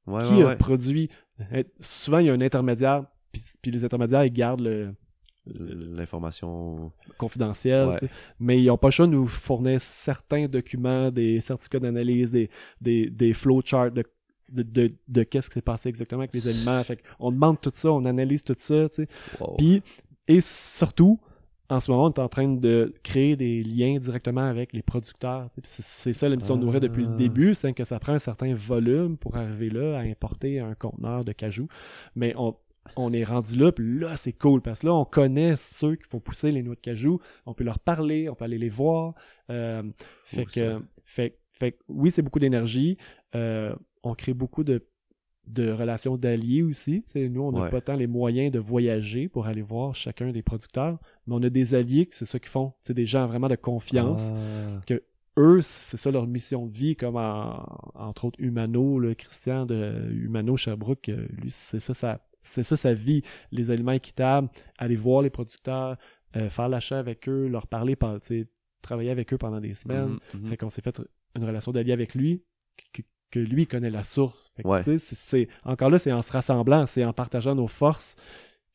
Ouais, qui ouais, a ouais. produit. Euh, Souvent, il y a un intermédiaire, puis, puis les intermédiaires, ils gardent le, L'information... confidentiel, Ouais. tu sais. mais ils n'ont pas le choix de nous fournir certains documents, des certificats d'analyse, des, des, des flowcharts de, de, de, de qu'est-ce qui s'est passé exactement avec les aliments. Fait on demande tout ça, on analyse tout ça, tu sais. Wow. Puis, et surtout, en ce moment, on est en train de créer des liens directement avec les producteurs. tu sais. Puis C'est ça la mission de nourrir depuis le Ah. début, c'est que ça prend un certain volume pour arriver là à importer un conteneur de cajou. Mais on, on est rendu là, puis là, c'est cool, parce que là, on connaît ceux qui font pousser les noix de cajou, on peut leur parler, on peut aller les voir. Euh, fait, que, fait, fait que oui, c'est beaucoup d'énergie. Euh, on crée beaucoup de, de relations d'alliés aussi. Nous, on n'a Ouais. pas tant les moyens de voyager pour aller voir chacun des producteurs, mais on a des alliés que c'est ça qu'ils font. C'est des gens vraiment de confiance Ah. eux, c'est ça leur mission de vie, comme en- entre autres Humano, le Christian de Humano Sherbrooke, euh, lui, c'est ça, sa- c'est ça sa vie, les aliments équitables, aller voir les producteurs, euh, faire l'achat avec eux, leur parler, par- travailler avec eux pendant des semaines. Mhm, mhm. Fait qu'on s'est fait une relation d'allié avec lui, que, que lui connaît la source. Fait que, Ouais. tu sais, c'est- encore là, c'est en se rassemblant, c'est en partageant nos forces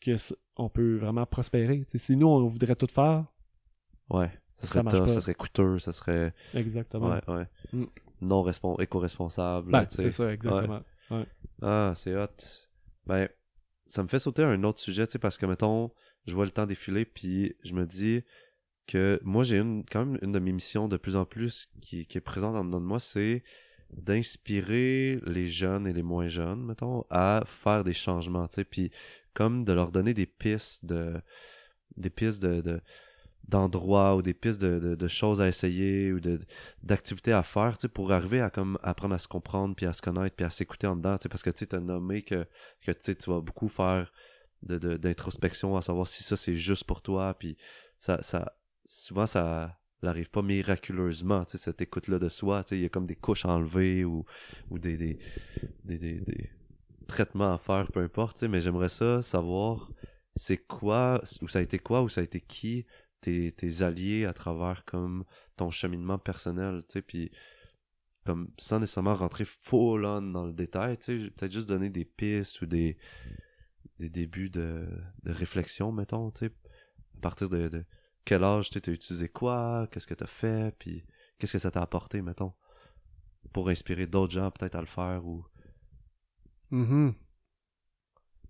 que on peut vraiment prospérer. Si nous, on voudrait tout faire, Ouais. Ça serait marche tough, pas. ça serait coûteux, ça serait... exactement. Ouais, ouais. Mm. Non respon... éco-responsable. Ben, c'est ça, exactement. Ah, c'est hot. Ben, ça me fait sauter un autre sujet, tu sais, parce que, mettons, je vois le temps défiler, puis je me dis que moi, j'ai une, quand même une de mes missions de plus en plus qui, est présente en dedans de moi, c'est d'inspirer les jeunes et les moins jeunes, mettons, à faire des changements, tu sais, puis comme de leur donner des pistes de des pistes de- d'endroits ou des pistes de, de, de choses à essayer ou de d'activités à faire pour arriver à comme apprendre à se comprendre puis à se connaître puis à s'écouter en dedans parce que tu t'as nommé que que tu vas beaucoup faire de, de- d'introspection à savoir si ça c'est juste pour toi puis ça ça souvent ça elle arrive pas miraculeusement, cette écoute-là de soi, il y a comme des couches enlevées ou, ou des, des, des, des, des traitements à faire, peu importe, mais j'aimerais ça savoir c'est quoi, ou ça a été quoi, ou ça a été qui tes, tes alliés à travers comme ton cheminement personnel, tu sais, puis comme sans nécessairement rentrer full on dans le détail, tu sais, peut-être juste donner des pistes ou des, des débuts de, de réflexion, mettons, tu sais, à partir de, de quel âge tu as utilisé quoi, qu'est-ce que tu as fait, puis qu'est-ce que ça t'a apporté, mettons, pour inspirer d'autres gens peut-être à le faire ou...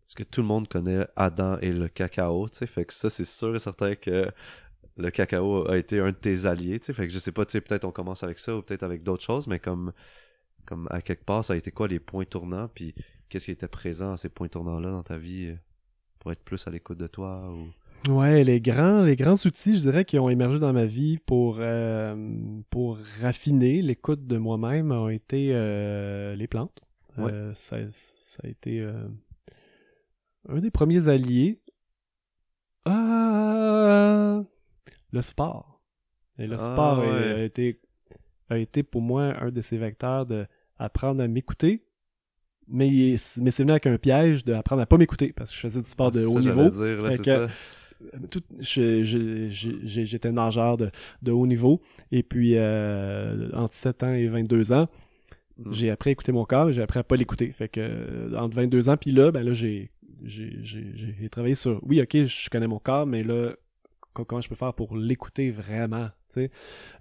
Parce que tout le monde connaît Adam et le cacao, tu sais, fait que ça, c'est sûr et certain que le cacao a été un de tes alliés, tu sais, fait que je sais pas, tu sais, peut-être on commence avec ça ou peut-être avec d'autres choses, mais comme, comme à quelque part, ça a été quoi les points tournants, puis qu'est-ce qui était présent à ces points tournants-là dans ta vie euh, pour être plus à l'écoute de toi ou... Ouais, les grands, les grands outils, je dirais, qui ont émergé dans ma vie pour, euh, pour raffiner l'écoute de moi-même ont été euh, les plantes. Ouais. Euh, ça, ça a été euh, un des premiers alliés. Ah, le sport. Et le Ah, sport a- ouais. a, été, a été pour moi un de ces vecteurs de apprendre à m'écouter. Mais, est- mais c'est venu avec un piège d'apprendre à pas m'écouter parce que je faisais du sport de Ah, C'est haut ça, niveau. dire, là, que- ça. Tout- je- je- je- j'ai- J'étais nageur de, de haut niveau. Et puis, euh, entre 7 ans et 22 ans, Mm. j'ai appris à écouter mon corps, j'ai appris à pas l'écouter. Fait que, euh, entre 22 ans, puis là, ben là, j'ai j'ai- j'ai- j'ai travaillé sur, oui, ok, je connais mon corps, mais là, comment je peux faire pour l'écouter vraiment, tu sais.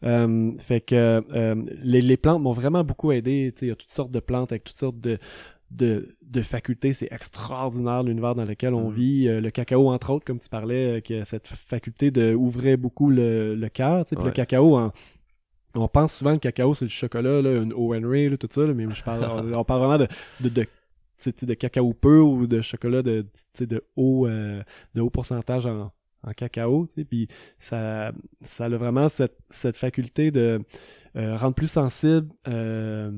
Euh, fait que euh, les, les plantes m'ont vraiment beaucoup aidé, tu sais, il y a toutes sortes de plantes avec toutes sortes de, de, de facultés, c'est extraordinaire l'univers dans lequel on Mhm. vit. Euh, le cacao, entre autres, comme tu parlais, qui a cette fa- faculté de ouvrir beaucoup le, le cœur, Ouais. le cacao, en, on pense souvent que le cacao, c'est du chocolat, là, un O. Henry, là, tout ça, là, mais je parle, on, on parle vraiment de, de, de, cacao pur ou de chocolat de, de, haut, euh, de haut pourcentage en, en cacao. tu sais, Puis ça, ça a vraiment cette, cette faculté de euh, rendre plus sensible euh,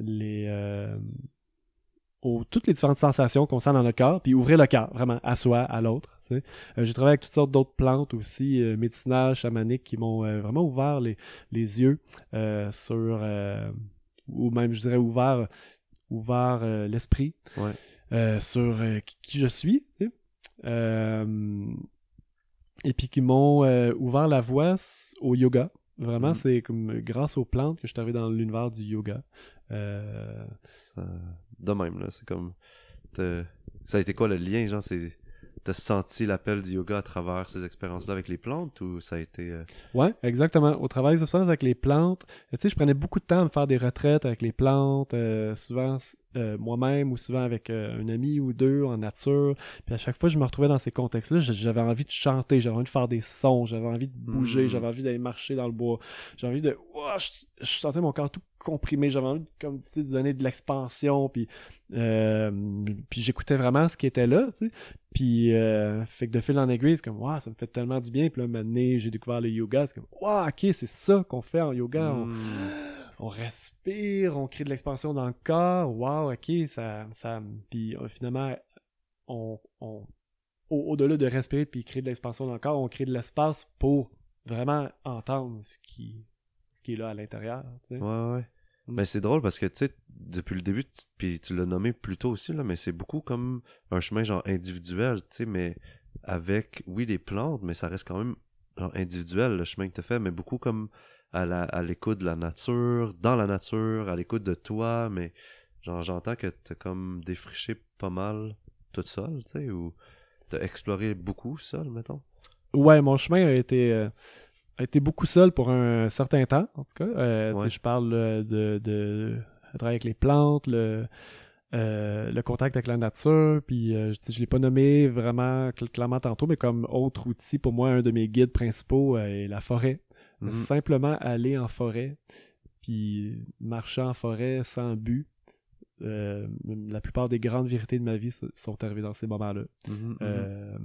les, euh, aux, toutes les différentes sensations qu'on sent dans notre corps, puis ouvrir le cœur, vraiment, à soi, à l'autre. tu sais. Euh, J'ai travaillé avec toutes sortes d'autres plantes aussi, euh, médicinales, chamaniques, qui m'ont vraiment ouvert les, les yeux euh, sur, euh, ou même, je dirais, ouvert, ouvert l'esprit Ouais. euh, sur qui- qui je suis. tu sais. Euh, et puis qui m'ont euh, ouvert la voie au yoga. Vraiment, Mhm. c'est comme grâce aux plantes que je suis arrivé dans l'univers du yoga. Euh, Ça- De même, là, c'est comme... Ça a été quoi le lien, genre, c'est... T'as senti l'appel du yoga à travers ces expériences-là avec les plantes ou ça a été... euh, Ouais, exactement. Au travail de substance avec les plantes, euh, tu sais, je prenais beaucoup de temps à me faire des retraites avec les plantes, euh, souvent euh, moi-même ou souvent avec euh, un ami ou deux en nature. Puis à chaque fois, je me retrouvais dans ces contextes-là, j'avais envie de chanter, j'avais envie de faire des sons, j'avais envie de bouger, Mm. j'avais envie d'aller marcher dans le bois, j'avais envie de, Ouah, je, je sentais mon corps tout comprimé, j'avais envie de, comme tu sais, de donner de l'expansion, puis euh, puis j'écoutais vraiment ce qui était là, tu sais. Puis, euh, fait que de fil en aiguille, c'est comme, waouh, ça me fait tellement du bien. Puis là, maintenant, j'ai découvert le yoga. C'est comme, waouh, ok, c'est ça qu'on fait en yoga. On, hmm, on respire, on crée de l'expansion dans le corps. Waouh, ok, ça. ça puis euh, finalement, on, on, au- au-delà de respirer puis créer de l'expansion dans le corps, on crée de l'espace pour vraiment entendre ce qui, ce qui est là à l'intérieur. tu sais. Ouais, ouais. Mm. Mais c'est drôle parce que, tu sais, depuis le début, puis tu l'as nommé plus tôt aussi, là, mais c'est beaucoup comme un chemin, genre, individuel, tu sais, mais avec, oui, des plantes, mais ça reste quand même, genre, individuel, le chemin que tu fait, mais beaucoup comme à la, à l'écoute de la nature, dans la nature, à l'écoute de toi, mais, genre, j'entends que t'as comme défriché pas mal toute seule, tu sais, ou t'as exploré beaucoup seul, mettons? Ouais, mon chemin a été, euh, a été beaucoup seul pour un certain temps, en tout cas. Euh, Ouais. Je parle euh, de, de, de travailler avec les plantes, le, euh, le contact avec la nature, puis euh, je, je l'ai pas nommé vraiment cl- clairement tantôt, mais comme autre outil, pour moi, un de mes guides principaux euh, est la forêt. Mhm. Simplement aller en forêt, puis marcher en forêt sans but. Euh, la plupart des grandes vérités de ma vie sont arrivées dans ces moments-là. Mhm, mhm. Euh,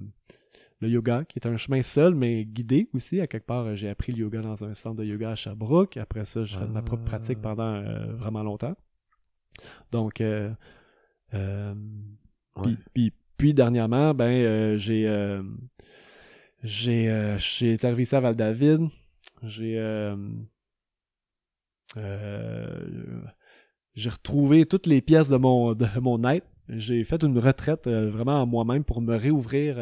le yoga, qui est un chemin seul, mais guidé aussi. À quelque part, j'ai appris le yoga dans un centre de yoga à Sherbrooke. Après ça, j'ai fait ma propre Ah. pratique pendant euh, vraiment longtemps. Donc, euh, euh, Ouais. puis, puis, puis dernièrement, ben, euh, j'ai, euh, j'ai, euh, j'ai été arrivé ici à Val-David. J'ai euh, euh, j'ai retrouvé toutes les pièces de mon de mon être. J'ai fait une retraite euh, vraiment en moi-même pour me réouvrir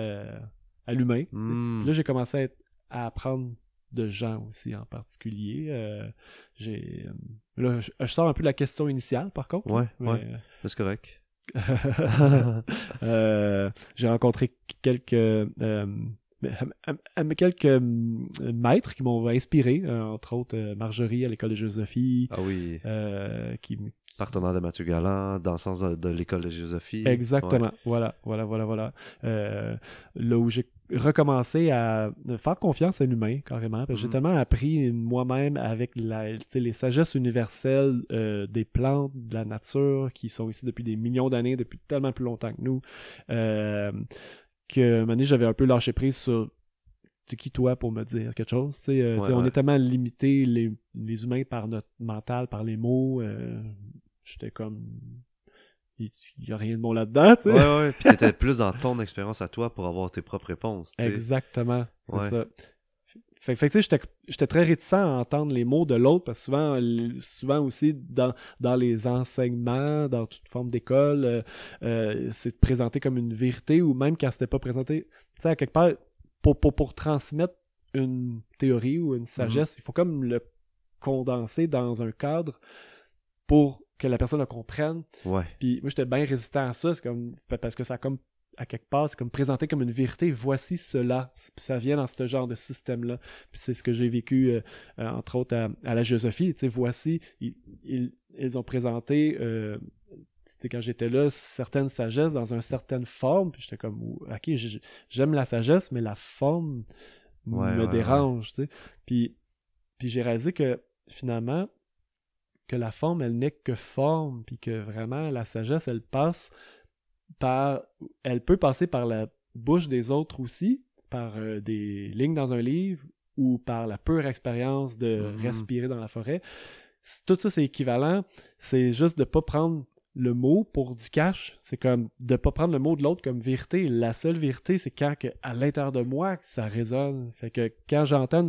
à l'humain. Hmm. Là, j'ai commencé à, être- à apprendre de gens aussi en particulier. Euh, j'ai là, je, je sors un peu de la question initiale par contre. Ouais, mais, ouais. C'est correct. euh, j'ai rencontré quelques euh, quelques euh, maîtres qui m'ont inspiré, euh, entre autres euh, Marjorie à l'école de philosophie, Ah oui. euh, qui, Partenaire de Mathieu Galland, dans le sens de, de l'école de philosophie. Exactement. Voilà, voilà, voilà, voilà. Euh, là où j'ai recommencé à faire confiance à l'humain, carrément. parce que J'ai Mhm. tellement appris moi-même avec la, les sagesses universelles euh, des plantes, de la nature, qui sont ici depuis des millions d'années, depuis tellement plus longtemps que nous, euh, que donné, j'avais un peu lâché prise sur c'est qui toi pour me dire quelque chose euh, Ouais, on est tellement limité les, les humains par notre mental par les mots euh, j'étais comme il y a rien de bon là-dedans tu sais. Ouais, ouais. Puis t'étais plus dans ton expérience à toi pour avoir tes propres réponses. exactement c'est Ouais. ça fait, fait que tu sais j'étais très réticent à entendre les mots de l'autre parce que souvent souvent aussi dans dans les enseignements dans toute forme d'école euh, euh, c'est présenté comme une vérité ou même quand c'était pas présenté tu sais à quelque part pour, pour, pour transmettre une théorie ou une sagesse, il faut comme le condenser dans un cadre pour que la personne le comprenne. Ouais. Puis moi, j'étais bien résistant à ça, c'est comme parce que ça a comme à quelque part, c'est comme présenté comme une vérité. Voici cela. Puis ça vient dans ce genre de système-là. Puis c'est ce que j'ai vécu, euh, euh, entre autres, à, à la géosophie. Tu sais, voici, ils, ils, ils ont présenté, euh, quand j'étais là, certaines sagesses dans une certaine forme. Puis j'étais comme, ok, j'ai- j'aime la sagesse, mais la forme Ouais, me ouais, dérange, tu sais. Puis, puis j'ai réalisé que finalement, que la forme, elle n'est que forme, puis que vraiment, la sagesse, elle passe par... Elle peut passer par la bouche des autres aussi, par euh, des lignes dans un livre, ou par la pure expérience de Mhm. respirer dans la forêt. Tout ça, c'est équivalent. C'est juste de pas prendre le mot pour du cash. C'est comme de pas prendre le mot de l'autre comme vérité. La seule vérité, c'est quand que, à l'intérieur de moi que ça résonne. Fait que quand j'entends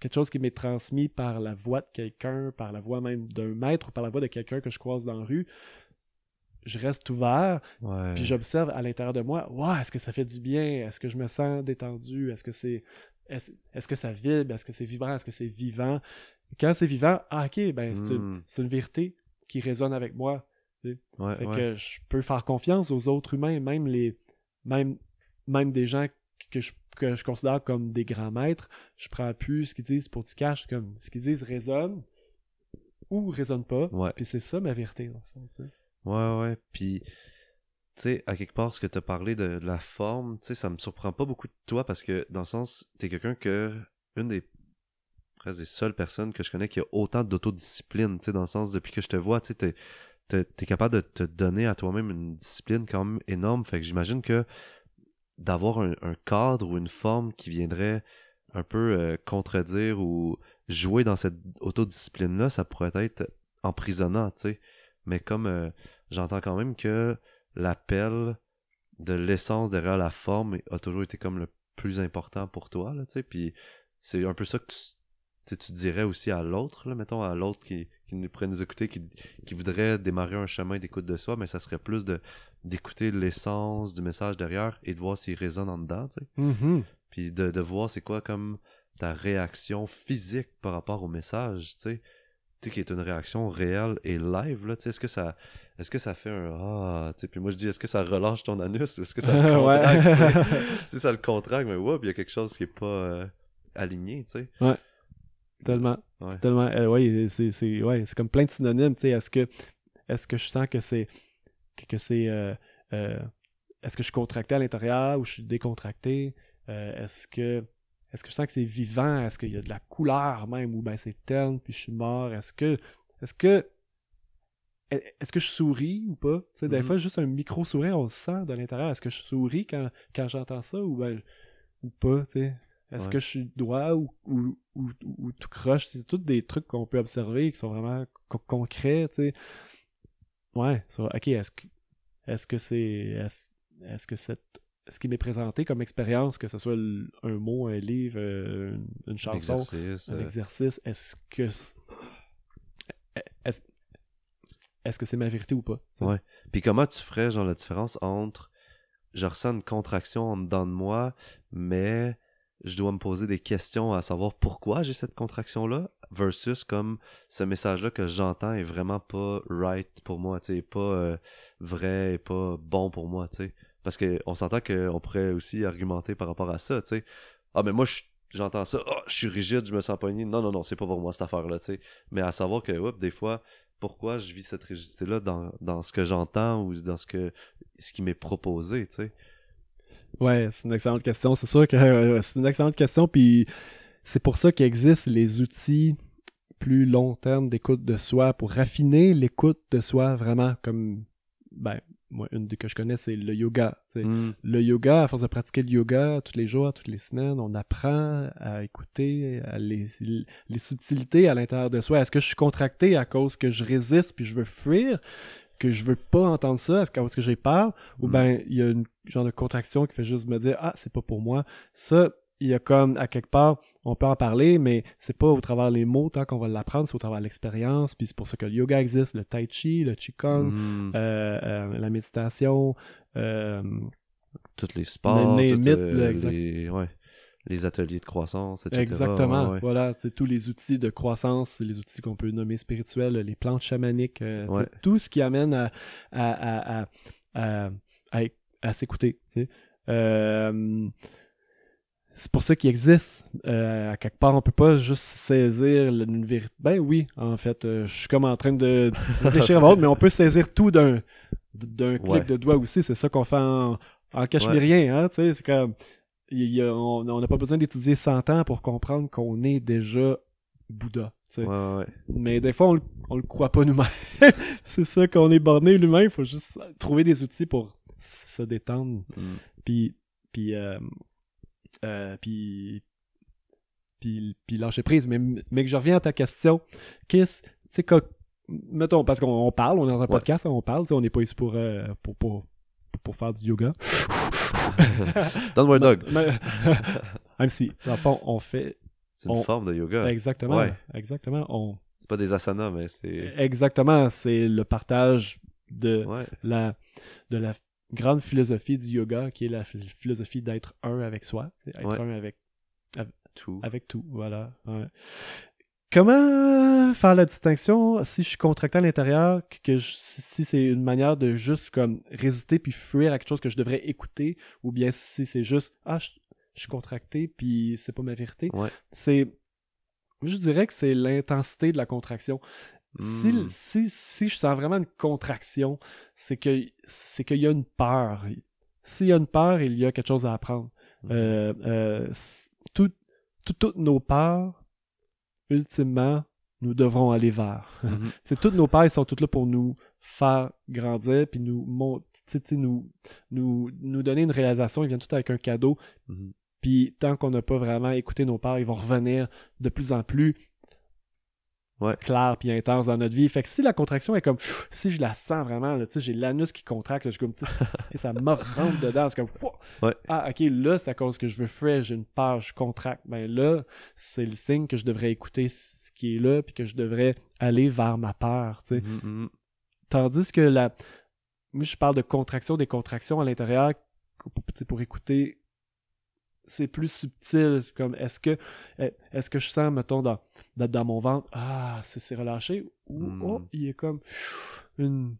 quelque chose qui m'est transmis par la voix de quelqu'un, par la voix même d'un maître ou par la voix de quelqu'un que je croise dans la rue, je reste ouvert, Ouais. puis j'observe à l'intérieur de moi, ouais, est-ce que ça fait du bien? Est-ce que je me sens détendu? Est-ce que c'est est-ce est-ce que ça vibre? Est-ce que c'est vibrant? Est-ce que c'est vivant? Quand c'est vivant, ah ok, ben c'est une, Hmm. une vérité qui résonne avec moi. Ouais, Fait ouais. que je peux faire confiance aux autres humains, même les même même des gens que je, que je considère comme des grands maîtres, je prends plus ce qu'ils disent pour du cash, comme ce qu'ils disent résonne ou résonne pas. Puis c'est ça ma vérité, dans le fond, tu sais. Ouais, ouais. Puis, tu sais, à quelque part, ce que t'as parlé de, la forme, tu sais, ça me surprend pas beaucoup de toi parce que, dans le sens, t'es quelqu'un que, une des, presque des seules personnes que je connais qui a autant d'autodiscipline, tu sais, dans le sens, depuis que je te vois, tu sais, t'es, capable de te donner à toi-même une discipline quand même énorme. Fait que j'imagine que d'avoir un, un cadre ou une forme qui viendrait un peu euh, contredire ou jouer dans cette autodiscipline-là, ça pourrait être emprisonnant, tu sais. Mais comme euh, j'entends quand même que l'appel de l'essence derrière la forme a toujours été comme le plus important pour toi, là, tu sais. Puis c'est un peu ça que tu, dirais aussi à l'autre, là, mettons à l'autre qui, qui nous pourrait nous écouter, qui, qui voudrait démarrer un chemin d'écoute de soi, mais ça serait plus de d'écouter l'essence du message derrière et de voir s'il résonne en dedans, tu sais. Mhm. Puis de, de voir c'est quoi comme ta réaction physique par rapport au message, tu sais. Tu sais, qui est une réaction réelle et live, là, est-ce que ça, est-ce que ça fait un ah, puis moi je dis, est-ce que ça relâche ton anus ou est-ce que ça le contracte, si ça le contracte, mais ouais, il y a quelque chose qui est pas euh, aligné, tu sais. Tellement. Ouais. Tellement. euh, ouais, c'est, c'est, ouais, c'est comme plein de synonymes. Tu sais, est-ce que, est-ce que je sens que c'est, que, que c'est, euh, est-ce que je suis contracté à l'intérieur ou je suis décontracté? Est-ce que, est-ce que je sens que c'est vivant? Est-ce qu'il y a de la couleur même? Ou ben c'est terne puis je suis mort? Est-ce que, est-ce que, est-ce que je souris ou pas? Tu sais, des Mhm. fois, juste un micro-sourire, on le sent de l'intérieur. Est-ce que je souris quand, quand j'entends ça ou ben, ou pas, tu sais? Est-ce Ouais. que je suis droit ou, ou, ou, ou tout croche? C'est tous des trucs qu'on peut observer qui sont vraiment co- concrets, tu sais. Ouais, ça, ok, est-ce que est-ce que c'est est-ce, est-ce que cette ce qui m'est présenté comme expérience, que ce soit un mot, un livre, euh, une chanson, Exercice. un euh, exercice, est-ce que est-ce que c'est ma vérité ou pas? sais? Ouais. Puis comment tu ferais, genre, la différence entre je ressens une contraction en dedans de moi, mais je dois me poser des questions à savoir pourquoi j'ai cette contraction-là, versus comme ce message-là que j'entends est vraiment pas right pour moi, tu sais, pas euh, vrai et pas bon pour moi, tu sais? Parce que on s'entend qu'on pourrait aussi argumenter par rapport à ça, tu sais. Ah, mais moi, je- j'entends ça, ah, je suis rigide, je me sens pogné. Non, non, non, c'est pas pour moi cette affaire-là, tu sais. Mais à savoir que, oups, des fois, pourquoi je vis cette rigidité-là dans, dans ce que j'entends ou dans ce que ce qui m'est proposé, tu sais? Ouais, c'est une excellente question. C'est sûr que c'est une excellente question, puis c'est pour ça qu'il existe les outils plus long terme d'écoute de soi pour raffiner l'écoute de soi vraiment comme ben moi une des que je connais c'est le yoga. tu sais. Mm. Le yoga, à force de pratiquer le yoga tous les jours, toutes les semaines, on apprend à écouter à les, les subtilités à l'intérieur de soi. Est-ce que je suis contracté à cause que je résiste puis je veux fuir, que je veux pas entendre ça, est-ce que, que j'ai peur, ou Mm. ben il y a une genre de contraction qui fait juste me dire ah c'est pas pour moi. Ça, il y a comme à quelque part, on peut en parler, mais c'est pas au travers les mots tant qu'on va l'apprendre, c'est au travers l'expérience. Puis c'est pour ça que le yoga existe, le tai chi, le qigong, Mm. euh, euh, la méditation. euh, Tous les sports, les mythes, les, ouais, les ateliers de croissance, etc. Exactement. Ouais, ouais. Voilà, c'est tous les outils de croissance, les outils qu'on peut nommer spirituels, les plantes chamaniques, tout ce qui amène à, à, à- à s'écouter. C'est pour ça qu'il existe. Euh, à quelque part, on peut pas juste saisir une vérité. Ben oui, en fait, euh, je suis comme en train de réfléchir à l'autre, mais on peut saisir tout d'un d'un clic Ouais. de doigt aussi. C'est ça qu'on fait en, en cachemérien, hein, tu sais, c'est comme il y a- on n'a pas besoin d'étudier 100 ans pour comprendre qu'on est déjà Bouddha. Ouais, ouais. Mais des fois, on, le- on le croit pas nous-mêmes. c'est ça qu'on est borné lui-même. Il faut juste trouver des outils pour se détendre. Mm. Puis, puis, euh, euh, puis, puis, puis lâcher prise. Mais, mais que je reviens à ta question. Qu'est-ce, tu sais, que- mettons, parce qu'on on parle, on est dans un podcast, on parle, tu sais, on n'est pas ici pour, euh, pour, pour, pour faire du yoga. Donne-moi un dog. Même si, dans le fond, on fait C'est une on- forme de yoga. exactement, Ouais. exactement, on, C'est pas des asanas, mais c'est. exactement, c'est le partage de Ouais. la, de la grande philosophie du yoga, qui est la phi- philosophie d'être un avec soi, être Ouais. un avec, Tout. avec tout, voilà. ouais. Comment faire la distinction si je suis contracté à l'intérieur, que- je- si, si c'est une manière de juste comme résister puis fuir à quelque chose que je devrais écouter, ou bien si c'est juste ah je, je suis contracté puis c'est pas ma vérité. Ouais. C'est, je dirais que c'est l'intensité de la contraction. Si, Mm. si, si je sens vraiment une contraction, c'est que c'est qu'il y a une peur. S'il y a une peur, il y a quelque chose à apprendre. Mm. Euh, euh, c- tout- tout- toutes nos peurs, ultimement, nous devrons aller vers. C'est toutes nos peurs, ils sont toutes là pour nous faire grandir, puis nous, mon- donner une réalisation. Ils viennent tout avec un cadeau. Puis tant qu'on n'a pas vraiment écouté nos peurs, ils vont revenir de plus en plus Ouais. clairs puis intenses dans notre vie. Fait que si la contraction est comme, si je la sens vraiment, là, tu sais, j'ai l'anus qui contracte, là, je suis comme, et ça me rentre dedans, c'est comme! Ouais. ah ok, là c'est à cause que je veux fresh, j'ai une peur, je contracte. Ben là, c'est le signe que je devrais écouter ce qui est là puis que je devrais aller vers ma peur, tu sais. Mhm, mhm. Tandis que la. Moi, je parle de contraction, des contractions à l'intérieur pour, pour écouter. C'est plus subtil. C'est comme est-ce que est-ce que je sens, mettons, dans, dans, dans mon ventre, ah, c'est relâché, ou Mm. oh, il est comme une.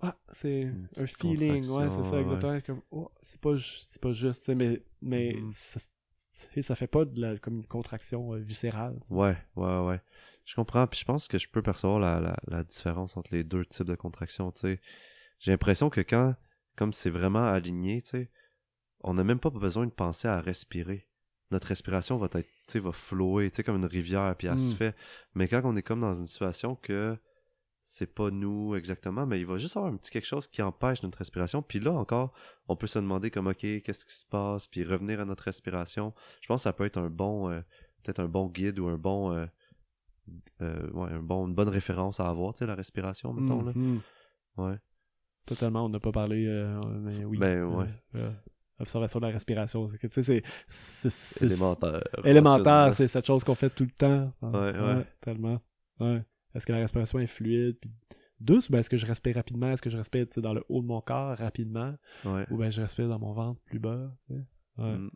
Ah, c'est un feeling, ouais, c'est ça, ouais. exactement. Comme, oh, c'est pas, c'est pas juste, tu sais, mais, mais Mhm. ça, ça fait pas de la, comme une contraction euh, viscérale. Ouais, ouais, ouais. Je comprends. Puis je pense que je peux percevoir la, la, la différence entre les deux types de contractions, tu sais. J'ai l'impression que quand, comme c'est vraiment aligné, tu sais, on n'a même pas besoin de penser à respirer. Notre respiration va être, va flouer, comme une rivière, puis elle se Mm. fait. Mais quand on est comme dans une situation que c'est pas nous exactement, mais il va juste avoir un petit quelque chose qui empêche notre respiration. Puis là encore, on peut se demander comme, ok, qu'est-ce qui se passe, puis revenir à notre respiration. Je pense que ça peut être un bon, euh, peut-être un bon guide ou un bon, euh, euh, ouais, un bon, une bonne référence à avoir, tu sais, la respiration, mettons, là. Mhm. Ouais. Totalement, on n'a pas parlé, mais oui. Ben, ouais. Observation de la respiration. C'est que, tu sais, c'est- c'est- c'est- Élémentaire. élémentaire, c'est cette chose qu'on fait tout le temps. Ouais, ouais. tellement. Ouais. Est-ce que la respiration est fluide, puis douce, ou bien est-ce que je respire rapidement, est-ce que je respire tu sais, dans le haut de mon corps rapidement, Ouais. ou bien je respire dans mon ventre plus bas. Mm.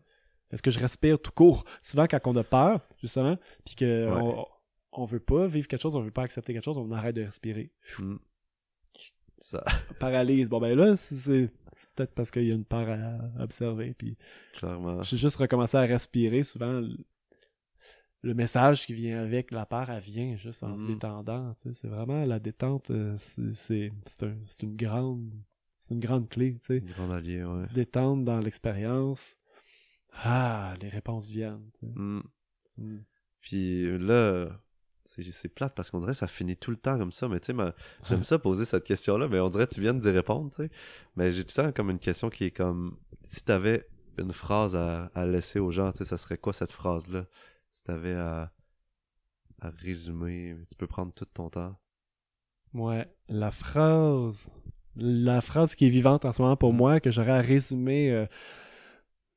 Est-ce que je respire tout court? Souvent, quand on a peur, justement, puis que Ouais. on, on veut pas vivre quelque chose, on veut pas accepter quelque chose, on arrête de respirer. Mm. Ça, Paralyse. Bon, ben là, c'est- peut-être parce qu'il y a une peur à observer, puis clairement. j'ai juste recommencé à respirer. Souvent, le, message qui vient avec la peur, elle vient juste en se Mhm. détendant. tu sais. C'est vraiment la détente, euh, c'est un- une grande c'est une grande clé. tu sais. Une grande allié, ouais. Se détendre dans l'expérience. Ah, les réponses viennent. tu sais. Mm. Mm. Puis là, c'est plate parce qu'on dirait que ça finit tout le temps comme ça. Mais tu sais, j'aime ça poser cette question-là, mais on dirait que tu viens d'y répondre, tu sais. Mais j'ai tout le temps comme une question qui est comme si t'avais une phrase à, à laisser aux gens, tu sais, ça serait quoi cette phrase-là? Si t'avais à, à résumer, tu peux prendre tout ton temps. Ouais, la phrase, la phrase qui est vivante en ce moment pour Mm. moi, que j'aurais à résumer euh,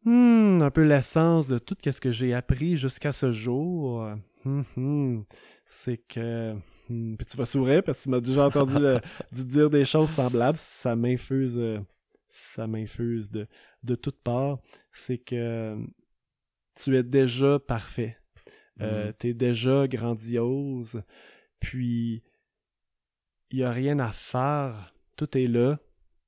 hmm, un peu l'essence de tout ce que j'ai appris jusqu'à ce jour, hum, hum, c'est que hmm, puis tu vas sourire parce que tu m'as déjà entendu le- dire des choses semblables, ça m'infuse, euh, ça m'infuse de de toutes parts, c'est que tu es déjà parfait. Euh, Mm. T'es déjà grandiose. Puis, il n'y a rien à faire. Tout est là.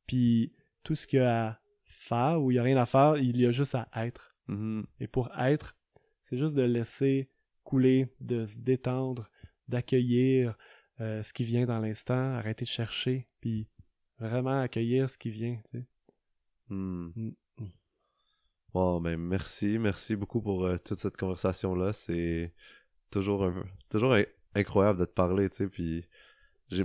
Puis, tout ce qu'il y a à faire ou il n'y a rien à faire, il y a juste à être. Mhm. Et pour être, c'est juste de laisser couler, de se détendre, d'accueillir euh, ce qui vient dans l'instant, arrêter de chercher, puis vraiment accueillir ce qui vient. tu sais. Mm. Bon, ben merci, merci beaucoup pour euh, toute cette conversation-là. C'est toujours un, toujours in- incroyable de te parler, tu sais. Puis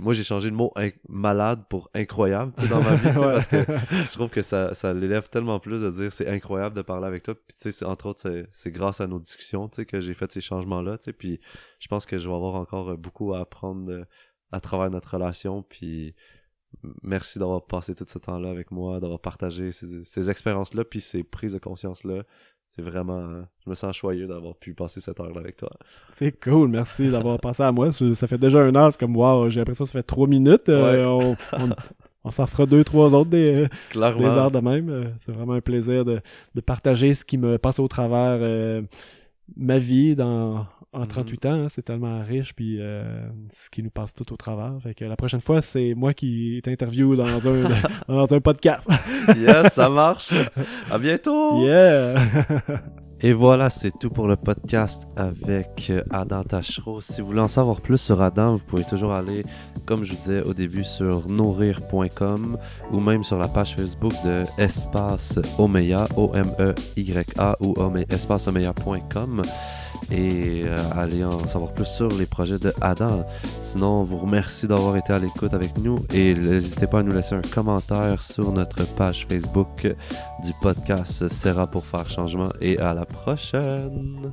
moi, j'ai changé le mot malade pour incroyable, tu sais, dans ma vie, tu sais, Ouais. parce que je trouve que ça, ça l'élève tellement plus de dire c'est incroyable de parler avec toi. Puis tu sais, entre autres, c'est, c'est grâce à nos discussions, tu sais, que j'ai fait ces changements-là, tu sais. Puis je pense que je vais avoir encore euh, beaucoup à apprendre à travers notre relation. Puis merci d'avoir passé tout ce temps-là avec moi, d'avoir partagé ces, ces expériences-là, puis ces prises de conscience-là. C'est vraiment... euh, je me sens choyeux d'avoir pu passer cette heure-là avec toi. C'est cool, merci d'avoir pensé à moi. Ça fait déjà un heure, c'est comme wow, j'ai l'impression que ça fait trois minutes. Euh, on on, on s'en fera deux, trois autres des, des Clairement. heures de même. Euh, C'est vraiment un plaisir de, de partager ce qui me passe au travers euh, ma vie dans en Mhm. 38 ans. hein. c'est tellement riche, puis euh, ce qui nous passe tout au travers. Fait que la prochaine fois, c'est moi qui t'interview dans un dans un podcast. yes, ça marche. À bientôt. yeah! Et voilà, c'est tout pour le podcast avec euh, Adam Tachereau. Si vous voulez en savoir plus sur Adam, vous pouvez toujours aller, comme je vous disais au début, sur nourrir.com ou même sur la page Facebook de Espace Omeya, O-M-E-Y-A ou Ome- espaceomeya.com et euh, aller en savoir plus sur les projets de Adam. Sinon, on vous remercie d'avoir été à l'écoute avec nous et n'hésitez pas à nous laisser un commentaire sur notre page Facebook du podcast Serra pour faire changement et à la prochaine.